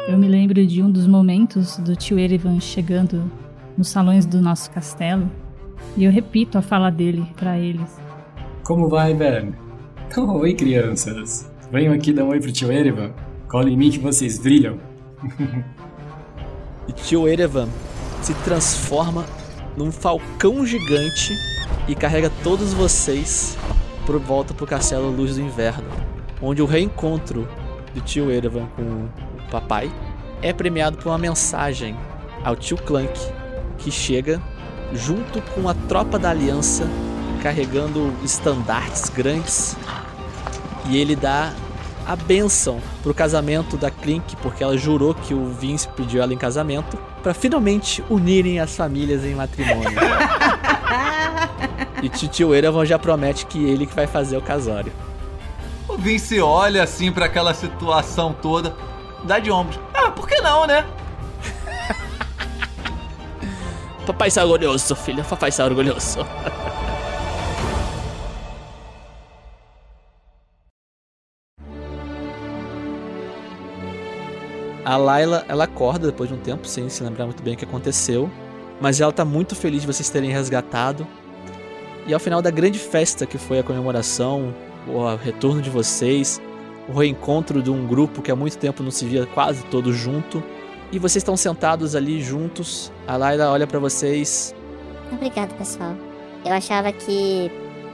Eu me lembro de um dos momentos do tio Erevan chegando nos salões do nosso castelo. E eu repito a fala dele pra eles. Como vai? Então, oi, crianças. Venham aqui dar um oi pro tio Erevan. Cola em mim que vocês brilham. E Tio Erevan se transforma num falcão gigante e carrega todos vocês por volta pro castelo Luz do Inverno, onde o reencontro do tio Erevan com o papai é premiado por uma mensagem ao tio Clank, que chega junto com a tropa da aliança carregando estandartes grandes e ele dá a benção pro casamento da Clink, porque ela jurou que o Vince pediu ela em casamento, para finalmente unirem as famílias em matrimônio. e tio Erevan já promete que ele que vai fazer o casório. O Vince olha assim para aquela situação toda, dá de ombros. Ah, por que não, né? Papai está orgulhoso, filho. Papai está orgulhoso. A Layla, ela acorda depois de um tempo, sem se lembrar muito bem o que aconteceu. Mas ela tá muito feliz de vocês terem resgatado. E ao final da grande festa que foi a comemoração, o retorno de vocês, o reencontro de um grupo que há muito tempo não se via quase todo junto. E vocês estão sentados ali juntos. A Layla olha para vocês. Obrigado, pessoal. Eu achava que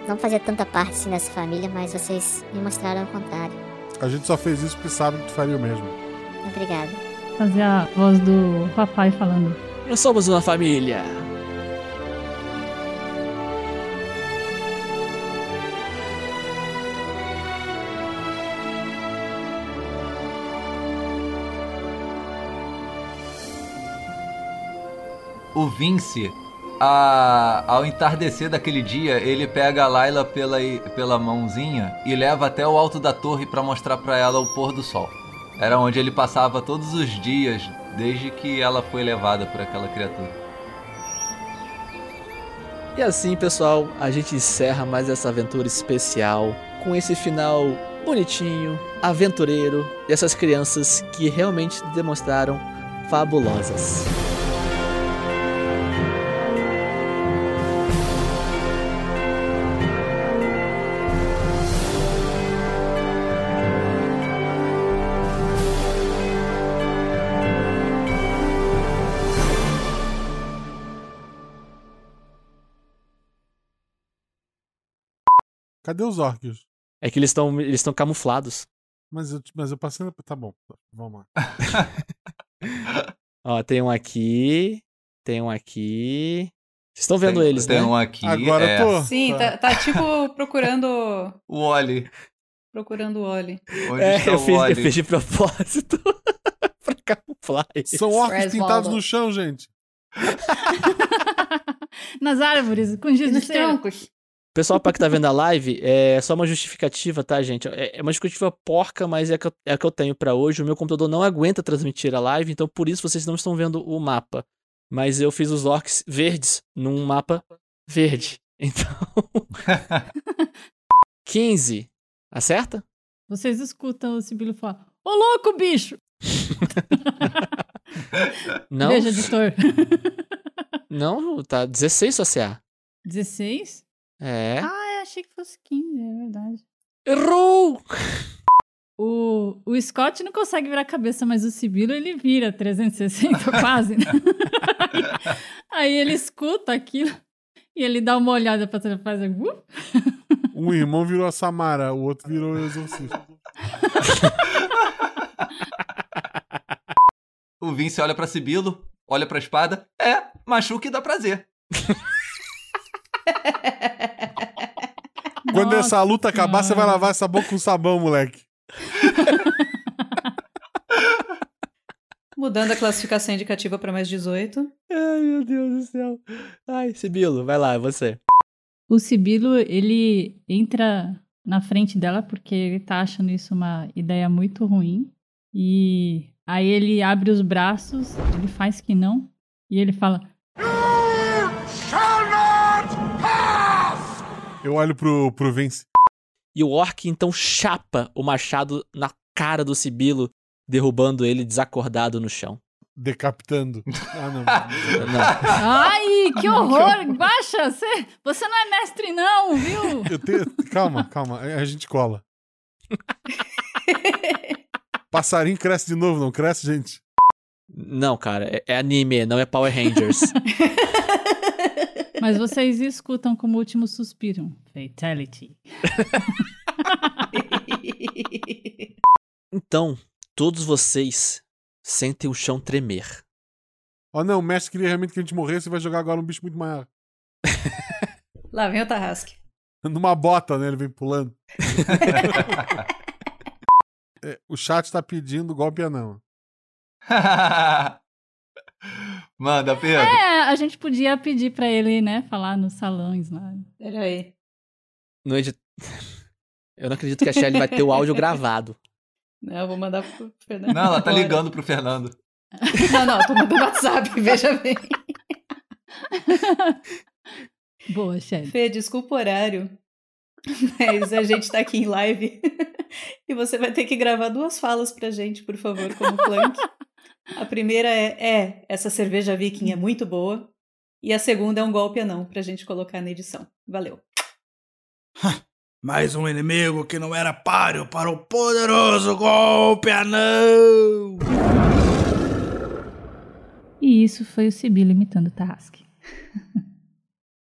não fazia tanta parte assim nessa família, mas vocês me mostraram o contrário. A gente só fez isso porque sabe que tu faria o mesmo. Obrigada. Fazer a voz do papai falando. Nós somos uma família. O Vince, a- ao entardecer daquele dia, ele pega a Layla pela, pela mãozinha e leva até o alto da torre para mostrar para ela o pôr do sol. Era onde ele passava todos os dias desde que ela foi levada por aquela criatura. E assim, pessoal, a gente encerra mais essa aventura especial com esse final bonitinho, aventureiro e essas crianças que realmente demonstraram fabulosas. Cadê os orcs? É que eles estão eles estão camuflados. Mas eu, mas eu passei. na- Tá bom, vamos lá. Ó, tem um aqui, tem um aqui. Vocês estão vendo Tem- eles, tem né? um aqui, Agora é. eu tô. Sim, tá, tá tipo procurando. O Oli. Procurando o Oli. Onde É, está eu o fiz, eu Oli? fiz de propósito pra camuflar eles. São orcs pintados no chão, gente. Nas árvores, com giz Nos troncos. Pessoal, pra que tá vendo a live, é só uma justificativa, tá, gente? É é uma justificativa porca, mas é a que eu, é a que eu tenho pra hoje. O meu computador não aguenta transmitir a live, então por isso vocês não estão vendo o mapa. Mas eu fiz os orcs verdes num mapa verde. Então. 15. Acerta? Vocês escutam o Sibilo falar: Ô louco, bicho! Não. Beijo, editor. Não, tá 16 só CA. 16? É. Ah, eu achei que fosse 15, é verdade. Errou! O, o Scott não consegue virar a cabeça, mas o Sibilo ele vira 360 quase. né? aí, aí ele escuta aquilo e ele dá uma olhada pra trás e faz assim, "Uh!" Um irmão virou a Samara, o outro virou o exorcista. O Vince olha pra Sibilo, olha pra espada. É, machuca e dá prazer. Quando Nossa essa luta acabar, você vai lavar essa boca com sabão, moleque. Mudando a classificação indicativa pra mais 18. Ai, meu Deus do céu. Ai, Sibilo, vai lá, é você. O Sibilo, ele entra na frente dela porque ele tá achando isso uma ideia muito ruim. E aí ele abre os braços, ele faz que não, e ele fala: Eu olho pro, pro Vince. E o orc então chapa o machado na cara do Sibilo, derrubando ele desacordado no chão. Decapitando. Ah, não. Não. Ai, que horror! Baixa, você, você não é mestre, não, viu? Eu tenho... Calma, calma. A gente cola. Passarinho cresce de novo, não cresce, gente? Não, cara, é, é anime, não é Power Rangers. Mas vocês escutam como último suspiro: Fatality. então, todos vocês sentem o chão tremer. Ó, não, o mestre queria realmente que a gente morresse e vai jogar agora um bicho muito maior. Lá vem o Tarrasque. Numa bota, né? Ele vem pulando. É, o chat tá pedindo golpe anão. Manda, Pedro. É, a gente podia pedir pra ele, né, falar nos salões lá. Peraí. No edit... Eu não acredito que a Shelly vai ter o áudio gravado. Não, eu vou mandar pro Fernando. Não, ela tá ligando pro Fernando. Não, não, eu tô mandando WhatsApp, veja bem. Boa, Shelly. Fê, desculpa o horário. Mas a gente tá aqui em live. e você vai ter que gravar duas falas pra gente, por favor, como Clank. A primeira é, é, essa cerveja viking é muito boa. E a segunda é um golpe anão, pra gente colocar na edição. Valeu. Mais um inimigo que não era páreo para o poderoso golpe anão. E isso foi o Sibilo imitando o Tarrasque.